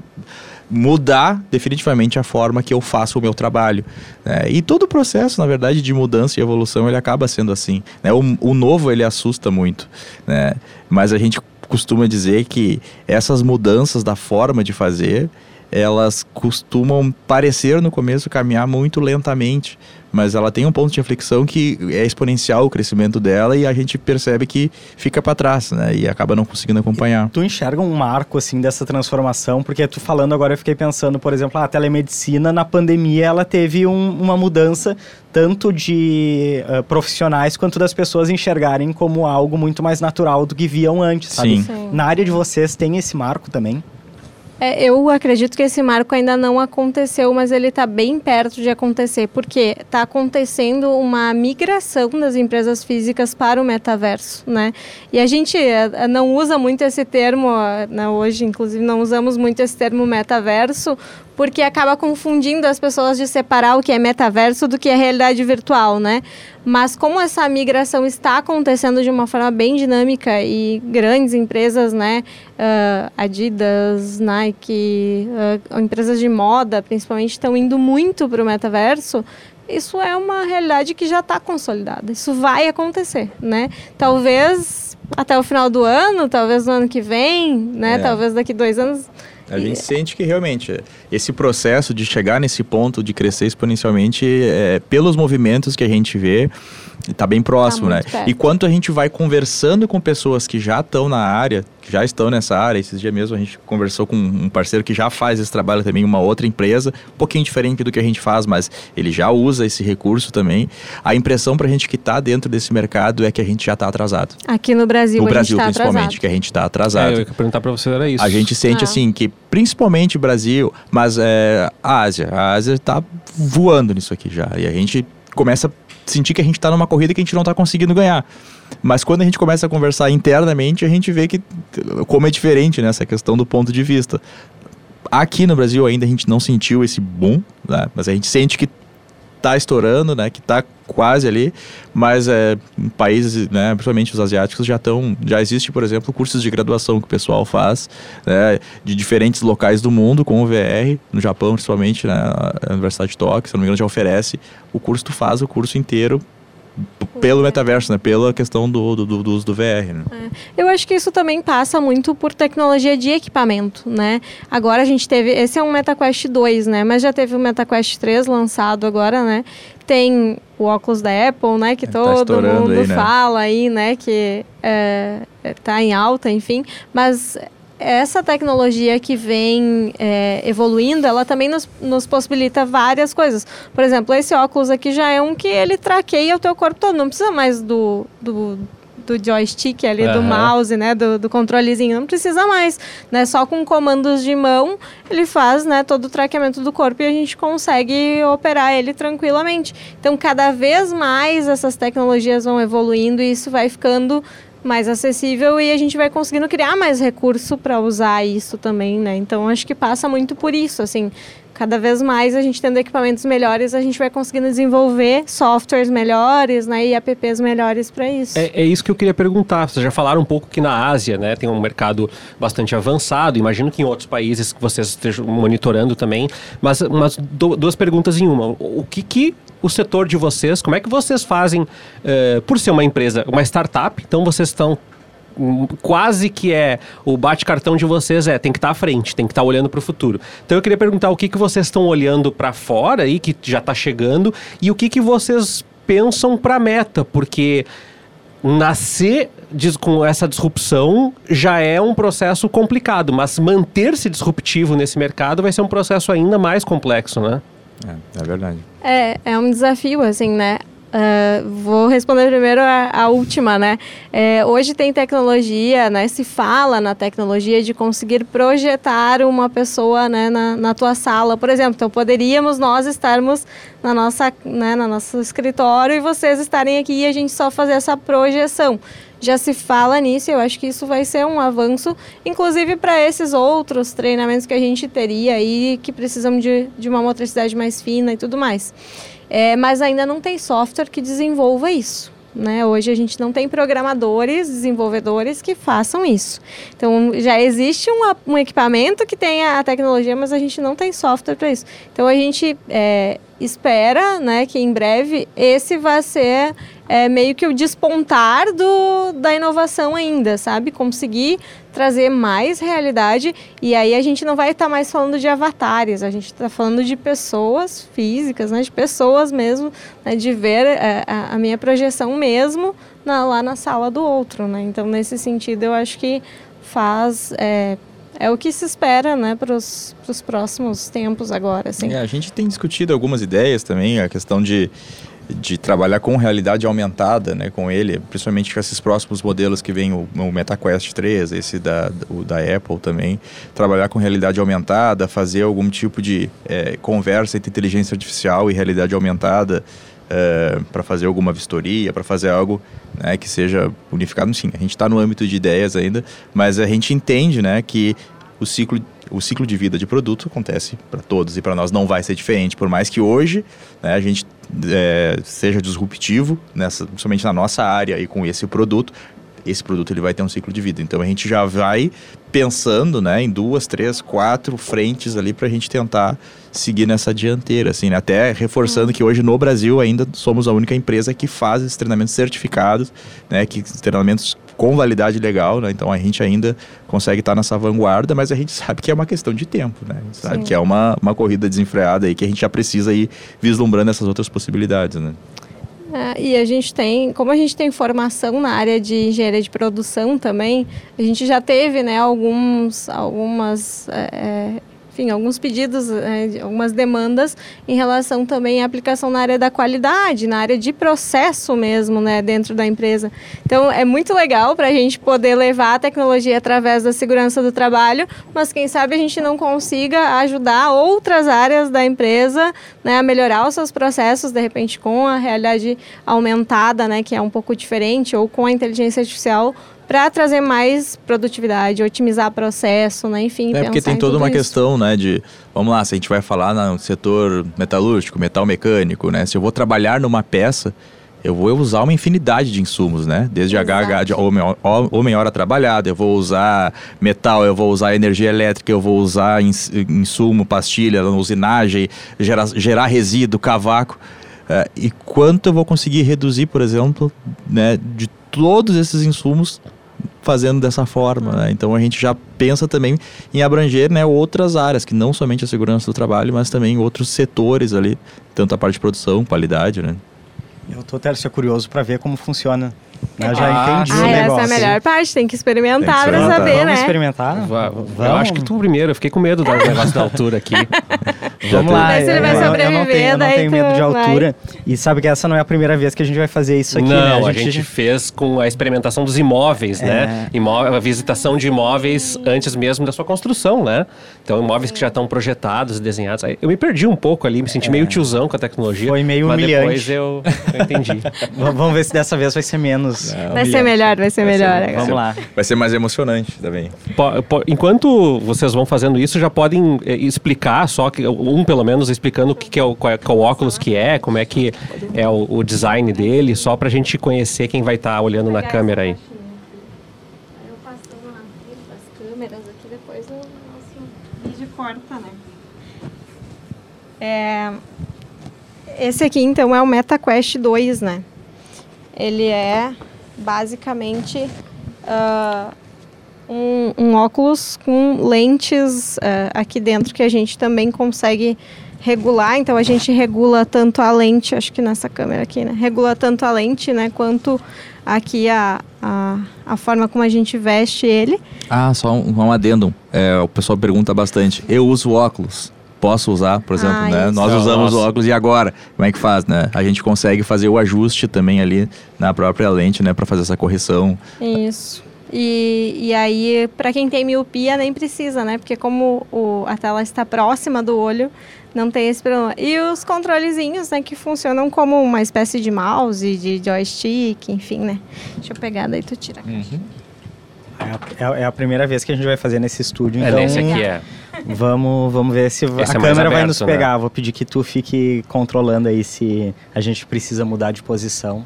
mudar definitivamente a forma que eu faço o meu trabalho. Né? E todo o processo, na verdade, de mudança e evolução, ele acaba sendo assim. Né? O, o novo, ele assusta muito, né? Mas a gente costuma dizer que essas mudanças da forma de fazer, elas costumam parecer no começo caminhar muito lentamente, mas ela tem um ponto de inflexão que é exponencial o crescimento dela e a gente percebe que fica para trás, né? E acaba não conseguindo acompanhar. E tu enxerga um marco assim dessa transformação, porque tu falando agora eu fiquei pensando, por exemplo, a telemedicina na pandemia ela teve um, uma mudança tanto de uh, profissionais quanto das pessoas enxergarem como algo muito mais natural do que viam antes, sabe? Sim. Sim. Na área de vocês tem esse marco também? É, eu acredito que esse marco ainda não aconteceu, mas ele está bem perto de acontecer, porque está acontecendo uma migração das empresas físicas para o metaverso, né? E a gente é, não usa muito esse termo, né, hoje, inclusive, não usamos muito esse termo metaverso, porque acaba confundindo as pessoas de separar o que é metaverso do que é realidade virtual, né? Mas como essa migração está acontecendo de uma forma bem dinâmica e grandes empresas, né, uh, Adidas, Nike, uh, empresas de moda, principalmente, estão indo muito para o metaverso, isso é uma realidade que já está consolidada. Isso vai acontecer, né? Talvez até o final do ano, talvez no ano que vem, né? É. Talvez daqui dois anos a gente sente que realmente esse processo de chegar nesse ponto de crescer exponencialmente, é, pelos movimentos que a gente vê, está bem próximo, tá né? Perto. E quanto a gente vai conversando com pessoas que já estão na área, que já estão nessa área, esses dias mesmo a gente conversou com um parceiro que já faz esse trabalho também, uma outra empresa, um pouquinho diferente do que a gente faz, mas ele já usa esse recurso também. A impressão para a gente que está dentro desse mercado é que a gente já está atrasado. Aqui no Brasil, no Brasil tá principalmente, atrasado. que a gente está atrasado. É, eu ia perguntar para você era isso. A gente sente ah. assim que principalmente Brasil, mas é, a Ásia, a Ásia está voando nisso aqui já e a gente começa a sentir que a gente está numa corrida que a gente não está conseguindo ganhar. Mas quando a gente começa a conversar internamente, a gente vê que como é diferente nessa né, questão do ponto de vista. Aqui no Brasil ainda a gente não sentiu esse boom, né? mas a gente sente que está estourando, né? Que está quase ali, mas é, países, né, principalmente os asiáticos, já estão, já existe, por exemplo, cursos de graduação que o pessoal faz, né, de diferentes locais do mundo com o VR, no Japão principalmente, né, a Universidade de Tóquio, se não me engano, já oferece o curso, tu faz o curso inteiro pelo metaverso, né? Pela questão do, do, do, uso do VR, né? É. Eu acho que isso também passa muito por tecnologia de equipamento, né? Agora a gente teve... Esse é um MetaQuest 2, né? Mas já teve o MetaQuest 3 lançado agora, né? Tem o óculos da Apple, né? Que é, todo tá mundo aí, né? fala aí, né? Que é, é, tá em alta, enfim. Mas essa tecnologia que vem é, evoluindo, ela também nos, nos, possibilita várias coisas. Por exemplo, esse óculos aqui já é um que ele traqueia o teu corpo todo, não precisa mais do, do, do joystick ali, uhum. do mouse, né, do, do, controlezinho, não precisa mais, né, só com comandos de mão ele faz, né, todo o traqueamento do corpo e a gente consegue operar ele tranquilamente. Então, cada vez mais essas tecnologias vão evoluindo e isso vai ficando mais acessível e a gente vai conseguindo criar mais recurso para usar isso também, né? Então acho que passa muito por isso, assim, cada vez mais a gente tendo equipamentos melhores, a gente vai conseguindo desenvolver softwares melhores, né, e apps melhores para isso. É, é, isso que eu queria perguntar. Vocês já falaram um pouco que na Ásia, né, tem um mercado bastante avançado. Imagino que em outros países que vocês estejam monitorando também. Mas umas duas perguntas em uma. O que que o setor de vocês, como é que vocês fazem, uh, por ser uma empresa, uma startup, então vocês estão quase que é o bate-cartão de vocês é tem que estar tá à frente, tem que estar tá olhando para o futuro. Então eu queria perguntar o que, que vocês estão olhando para fora aí que já está chegando e o que, que vocês pensam para a meta, porque nascer com essa disrupção já é um processo complicado, mas manter-se disruptivo nesse mercado vai ser um processo ainda mais complexo, né? É, é verdade. É, é um desafio, assim, né? Uh, vou responder primeiro a, a última, né? É, hoje tem tecnologia, né? Se fala na tecnologia de conseguir projetar uma pessoa né, na, na tua sala, por exemplo. Então, poderíamos nós estarmos na nossa, né, no nosso escritório e vocês estarem aqui e a gente só fazer essa projeção. Já se fala nisso, eu acho que isso vai ser um avanço, inclusive para esses outros treinamentos que a gente teria aí, que precisam de, de uma motricidade mais fina e tudo mais. É, mas ainda não tem software que desenvolva isso. Né? Hoje a gente não tem programadores, desenvolvedores que façam isso. Então já existe um, um equipamento que tem a tecnologia, mas a gente não tem software para isso. Então a gente é, espera né, que em breve esse vai ser é, meio que o despontar do, da inovação ainda, sabe? Conseguir trazer mais realidade e aí a gente não vai estar tá mais falando de avatares, a gente está falando de pessoas físicas, né? De pessoas mesmo, né? de ver é, a, minha projeção mesmo na, lá na sala do outro, né? Então, nesse sentido, eu acho que faz... É, é o que se espera né, para os próximos tempos agora. Assim. É, a gente tem discutido algumas ideias também, a questão de de trabalhar com realidade aumentada, né, com ele, principalmente com esses próximos modelos que vem o, o MetaQuest 3, esse da, o da Apple também, trabalhar com realidade aumentada, fazer algum tipo de é, conversa entre inteligência artificial e realidade aumentada é, para fazer alguma vistoria, para fazer algo né, que seja unificado. Sim, a gente está no âmbito de ideias ainda, mas a gente entende né, que o ciclo o ciclo de vida de produto acontece para todos e para nós não vai ser diferente, por mais que hoje né, a gente é, seja disruptivo, nessa, principalmente na nossa área e com esse produto, esse produto ele vai ter um ciclo de vida. Então a gente já vai pensando né, em duas, três, quatro frentes ali para a gente tentar seguir nessa dianteira, assim, né? até reforçando uhum. que hoje no Brasil ainda somos a única empresa que faz esses treinamentos certificados, né, que treinamentos com validade legal, né? Então a gente ainda consegue estar nessa vanguarda, mas a gente sabe que é uma questão de tempo, né? sabe Sim. que é uma, uma corrida desenfreada aí que a gente já precisa ir vislumbrando essas outras possibilidades, né? É, e a gente tem, como a gente tem formação na área de engenharia de produção também, a gente já teve né, alguns, algumas é, enfim, alguns pedidos, é, algumas demandas em relação também à aplicação na área da qualidade, na área de processo mesmo, né, dentro da empresa. Então, é muito legal para a gente poder levar a tecnologia através da segurança do trabalho, mas quem sabe a gente não consiga ajudar outras áreas da empresa né, a melhorar os seus processos, de repente, com a realidade aumentada, né, que é um pouco diferente, ou com a inteligência artificial para trazer mais produtividade, otimizar processo, né? Enfim, É porque tem toda uma isso. questão, né, de vamos lá, se a gente vai falar no setor metalúrgico, metal mecânico, né? Se eu vou trabalhar numa peça, eu vou usar uma infinidade de insumos, né? Desde Exato. HH de homem, homem hora trabalhada, eu vou usar metal, eu vou usar energia elétrica, eu vou usar insumo, pastilha, usinagem, gerar, gerar resíduo, cavaco. É, e quanto eu vou conseguir reduzir, por exemplo, né, de todos esses insumos fazendo dessa forma. Né? Então a gente já pensa também em abranger né, outras áreas, que não somente a segurança do trabalho, mas também outros setores ali, tanto a parte de produção, qualidade. Né? Eu estou até curioso para ver como funciona eu já ah, entendi ah, o negócio. Essa é a melhor parte, tem que experimentar para saber, Vamos né? experimentar? Vamos. Eu acho que tu primeiro, eu fiquei com medo do negócio da altura aqui. Vamos lá. Mas ele vai sobreviver, eu não tenho, eu não tenho medo de altura. Vai. E sabe que essa não é a primeira vez que a gente vai fazer isso aqui, não, né? A gente, a gente fez com a experimentação dos imóveis, né? é. né? Imó a visitação de imóveis antes mesmo da sua construção, né? Então, imóveis que já estão projetados e desenhados. Eu me perdi um pouco ali, me senti é. meio tiozão com a tecnologia. Foi meio mas humilhante. depois eu, eu entendi. Vamos ver se dessa vez vai ser menos menos. Não, Vai ser melhor, vai ser Vai ser- melhor vai agora. Vamos lá. Vai ser mais emocionante também. Po- po- Enquanto vocês vão fazendo isso, já podem eh, explicar, só que um pelo menos explicando o que, que é o, qual é, qual o óculos que é, como é que é o, o design dele, só pra gente conhecer quem vai estar olhando na câmera aí. Corta, né? É, esse aqui, então, é o MetaQuest 2, né? Ele é, basicamente, ah, um, um óculos com lentes ah, aqui dentro que a gente também consegue regular. Então, a gente regula tanto a lente, acho que nessa câmera aqui, né? Regula tanto a lente, né? Quanto aqui a, a, a forma como a gente veste ele. Ah, só um, um adendo. É, o pessoal pergunta bastante. Eu uso óculos. Posso usar, por exemplo, Ah, né? isso. Nós usamos nossa. óculos e agora? Como é que faz, né? A gente consegue fazer o ajuste também ali na própria lente, né? Para fazer essa correção. Isso. E, e aí, para quem tem miopia, nem precisa, né? Porque como o, a tela está próxima do olho, não tem esse problema. E os controlezinhos, né? Que funcionam como uma espécie de mouse, de joystick, enfim, né? Deixa eu pegar, daí tu tira. É a, é a primeira vez que a gente vai fazer nesse estúdio, É, então nesse aqui é. Vamos, vamos ver se Esse a é câmera vai aberto, nos né? pegar. Vou pedir que tu fique controlando aí se a gente precisa mudar de posição.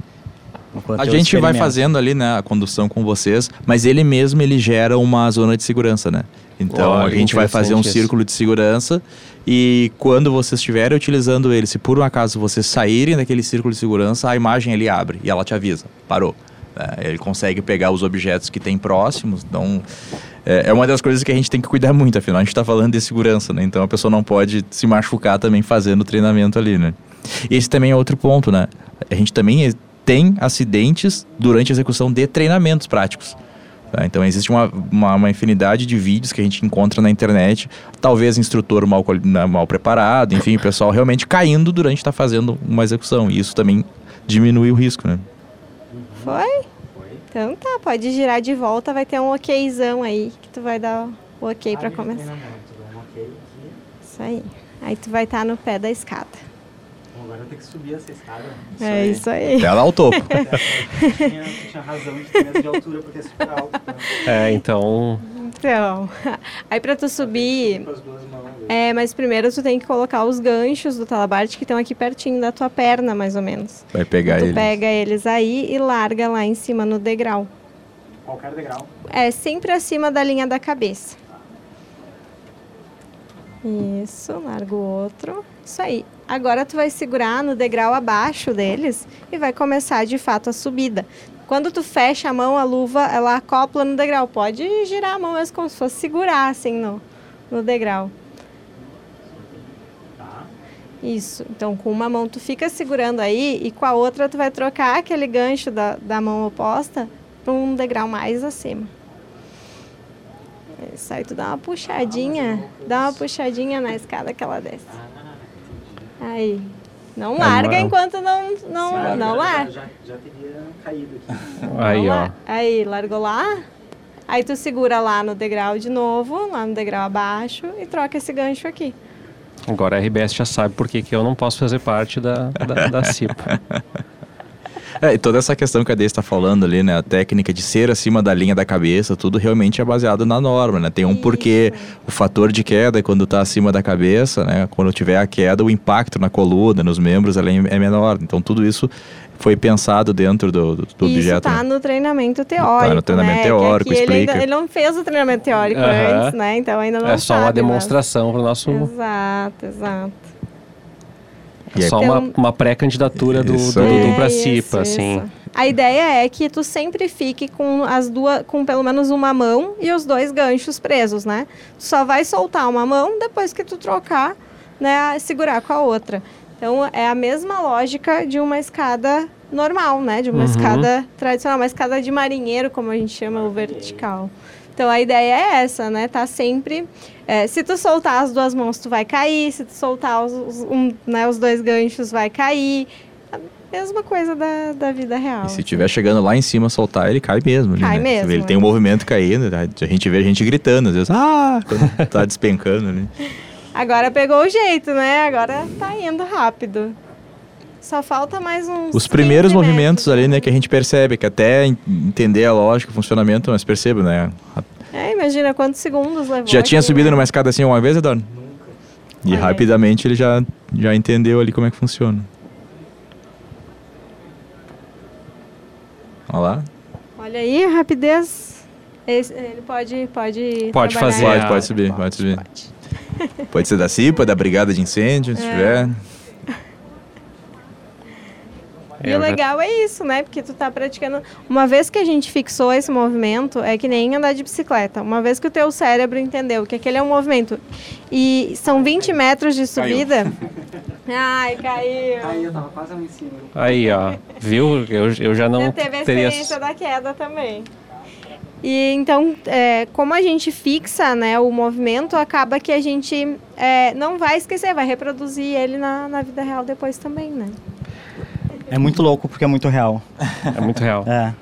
A gente vai fazendo ali, né, a condução com vocês, mas ele mesmo ele gera uma zona de segurança, né? Então a gente vai fazer um isso. círculo de segurança e quando vocês estiverem utilizando ele, se por um acaso vocês saírem daquele círculo de segurança, a imagem ele abre e ela te avisa, parou. É, ele consegue pegar os objetos que tem próximos, então é, é uma das coisas que a gente tem que cuidar muito, afinal a gente está falando de segurança, né? Então a pessoa não pode se machucar também fazendo o treinamento ali, né? Esse também é outro ponto, né? A gente também tem acidentes durante a execução de treinamentos práticos. tá? Então existe uma, uma, uma infinidade de vídeos que a gente encontra na internet, talvez instrutor mal, mal preparado, enfim, o pessoal realmente caindo durante estar fazendo uma execução. E isso também diminui o risco, né? Foi? Então tá, pode girar de volta, vai ter um okzão aí, que tu vai dar o ok para começar. Isso aí. Aí tu vai estar no pé da escada. Agora eu tenho que subir essa escada. é isso aí. Até lá ao topo. tinha, tinha razão de ter medo de altura, porque é super alto. É, então. Então, aí pra tu subir, as duas mãos. é, mas primeiro tu tem que colocar os ganchos do talabarte que estão aqui pertinho da tua perna, mais ou menos. Vai pegar tu ele. pega eles aí e larga lá em cima no degrau. Qualquer degrau. É sempre acima da linha da cabeça. Isso, larga o outro. Isso aí. Agora tu vai segurar no degrau abaixo deles e vai começar de fato a subida. Quando tu fecha a mão, a luva, ela acopla no degrau. Pode girar a mão mesmo como se fosse segurar assim no, no degrau. Isso. Então, com uma mão tu fica segurando aí e com a outra tu vai trocar aquele gancho da, da mão oposta para um degrau mais acima. Isso aí tu dá uma puxadinha, dá uma puxadinha na escada que ela desce. Aí. Não larga enquanto não, não, não larga. Já, já teria caído aqui. Aí, ó. Aí, largou lá. Aí tu segura lá no degrau de novo, lá no degrau abaixo e troca esse gancho aqui. Agora a RBS já sabe por que, que eu não posso fazer parte da, da, da CIPA. É, e toda essa questão que a Dê está falando ali, né? A técnica de ser acima da linha da cabeça, tudo realmente é baseado na norma, né? Tem um porquê. O fator de queda, quando está acima da cabeça, né? Quando tiver a queda, o impacto na coluna, nos membros, ali é menor. Então, tudo isso foi pensado dentro do, do, do Isso objeto. tá né? no treinamento teórico, treinamento né? Que teórico, aqui ele, ainda, explica. ele não fez o treinamento teórico antes, né? Então ainda não é só sabe, uma mas- demonstração para o nosso. Exato, exato. E É só Então- uma, uma pré-candidatura do, do Dudu para CIPA, isso, assim. isso. A ideia é que tu sempre fique com as duas, com pelo menos uma mão e os dois ganchos presos, né? Tu só vai soltar uma mão depois que tu trocar, né, segurar com a outra. Então é a mesma lógica de uma escada normal, né? De uma Uhum. escada tradicional, uma escada de marinheiro, como a gente chama o vertical. Então a ideia é essa, né? Tá sempre. é, se tu soltar as duas mãos, tu vai cair. Se tu soltar os, os- um, né, os dois ganchos, vai cair. A mesma coisa da, da vida real. E se estiver chegando lá em cima, soltar, ele cai mesmo. ali, Cai né? mesmo, Ele é. tem um movimento caindo, a gente vê a gente gritando, às vezes, ah, quando tá despencando ali. Agora pegou o jeito, né? Agora tá indo rápido. Só falta mais uns. Os primeiros 15 movimentos metros. ali, né, que a gente percebe, que até en- entender a lógica, o funcionamento, mas percebo, né? É, imagina quantos segundos levou. Já tinha subido né? numa escada assim uma vez, Eduardo? E Olha aí. rapidamente ele já, já entendeu ali como é que funciona. Olha lá. Olha aí, a rapidez. Esse- ele pode. Pode, Pode fazer. Pode, pode subir, pode subir. Pode. Pode ser da CIPA, da Brigada de Incêndio, se É. tiver. E É, o já- legal é isso, né? Porque tu tá praticando. Uma vez que a gente fixou esse movimento, é que nem andar de bicicleta. Uma vez que o teu cérebro entendeu que aquele é um movimento e são 20 metros de subida. Ai, caiu. Aí eu tava quase lá em cima. Aí, ó. Viu? Eu, eu já não Já teve a teria. experiência da queda também. E então, é, como a gente fixa né, o movimento, acaba que a gente é, não vai esquecer, vai reproduzir ele na, na vida real depois também, né? É muito louco porque é muito real. É muito real. É.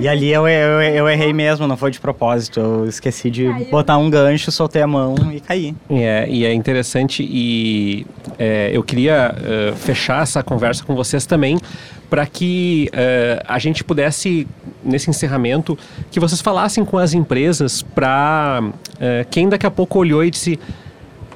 E ali eu, eu, eu errei mesmo, não foi de propósito. Eu esqueci de Caiu. botar um gancho, soltei a mão e caí. E é, e é interessante e é, eu queria eh, fechar essa conversa com vocês também para que eh, a gente pudesse, nesse encerramento, que vocês falassem com as empresas para quem daqui a pouco olhou e disse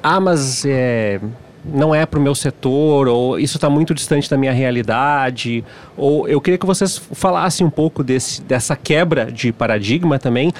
ah, mas é, não é para o meu setor, ou isso está muito distante da minha realidade, ou eu queria que vocês falassem um pouco desse, dessa quebra de paradigma também,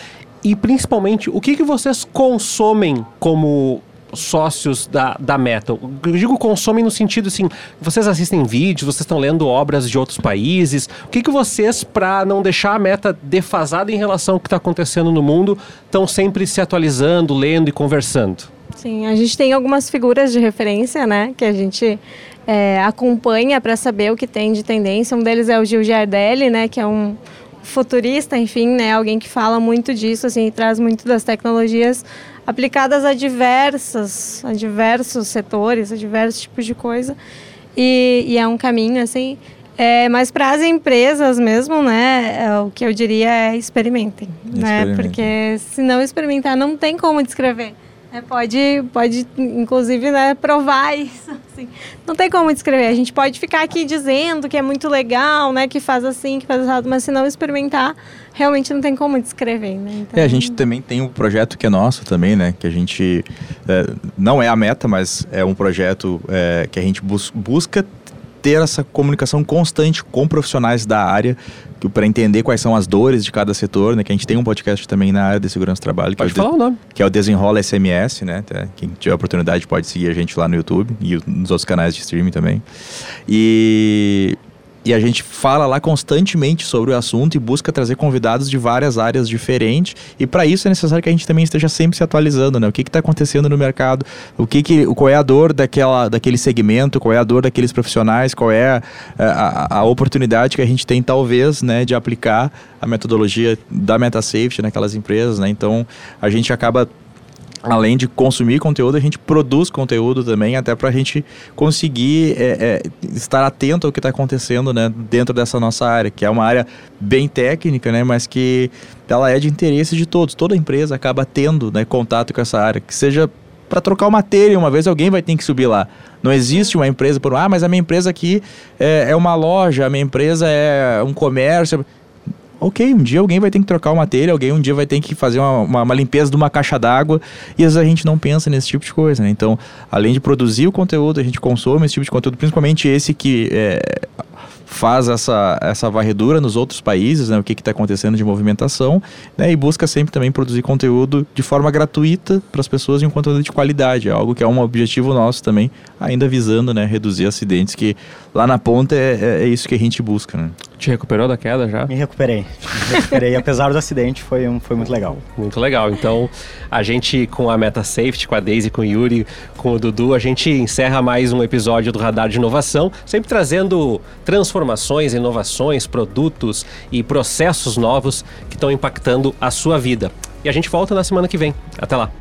e principalmente o que, que vocês consomem como sócios da, da Meta? Eu digo consomem no sentido assim, vocês assistem vídeos, vocês estão lendo obras de outros países, o que, que vocês, para não deixar a Meta defasada em relação ao que está acontecendo no mundo, estão sempre se atualizando, lendo e conversando? Sim, a gente tem algumas figuras de referência, né, que a gente é, acompanha para saber o que tem de tendência. Um deles é o Gil Giardelli, né, que é um futurista, enfim, né, alguém que fala muito disso, assim, e traz muito das tecnologias aplicadas a diversas, a diversos setores, a diversos tipos de coisa. E, e é um caminho, assim, é, mas para as empresas mesmo, né, é, o que eu diria é experimentem, né, Experimentem. porque se não experimentar não tem como descrever. É, pode, pode, inclusive, né, provar isso. assim. Não tem como descrever. A gente pode ficar aqui dizendo que é muito legal, né, que faz assim, que faz assado, mas se não experimentar, realmente não tem como descrever, né? Então, É, a gente também tem um projeto que é nosso também, né? Que a gente é, não é a meta, mas é um projeto é, que a gente bus- busca ter essa comunicação constante com profissionais da área para entender quais são as dores de cada setor, né? Que a gente tem um podcast também na área de segurança do trabalho, que, é Pode falar nome. que é o Desenrola SMS, né? Quem tiver oportunidade pode seguir a gente lá no YouTube e nos outros canais de streaming também. E, e a gente fala lá constantemente sobre o assunto e busca trazer convidados de várias áreas diferentes. E para isso é necessário que a gente também esteja sempre se atualizando, né? O que está acontecendo no mercado, o que, que qual é a dor daquela, daquele segmento, qual é a dor daqueles profissionais, qual é a, a, a oportunidade que a gente tem talvez, né, de aplicar a metodologia da MetaSafety naquelas empresas, né? Então a gente acaba além de consumir conteúdo, a gente produz conteúdo também, até para a gente conseguir é, é, estar atento ao que está acontecendo né, dentro dessa nossa área, que é uma área bem técnica, né, mas que ela é de interesse de todos. Toda empresa acaba tendo né, contato com essa área, que seja para trocar uma telha, uma vez alguém vai ter que subir lá. Não existe uma empresa por, ah, mas a minha empresa aqui é, é uma loja, a minha empresa é um comércio. Ok, um dia alguém vai ter que trocar uma telha, alguém um dia vai ter que fazer uma, uma, uma limpeza de uma caixa d'água e às vezes a gente não pensa nesse tipo de coisa, né? Então, além de produzir o conteúdo, a gente consome esse tipo de conteúdo, principalmente esse que é, faz essa, essa varredura nos outros países, né? O que está acontecendo de movimentação, né? E busca sempre também produzir conteúdo de forma gratuita para as pessoas e um conteúdo de qualidade, algo que é um objetivo nosso também, ainda visando, né? Reduzir acidentes, que lá na ponta é, é, é isso que a gente busca, né? Te recuperou da queda já? Me recuperei. Me recuperei. Apesar do acidente, foi, um, foi muito legal. Muito legal. Então, a gente com a Meta Safety, com a Daisy, com o Yuri, com o Dudu, a gente encerra mais um episódio do Radar de Inovação, sempre trazendo transformações, inovações, produtos e processos novos que estão impactando a sua vida. E a gente volta na semana que vem. Até lá.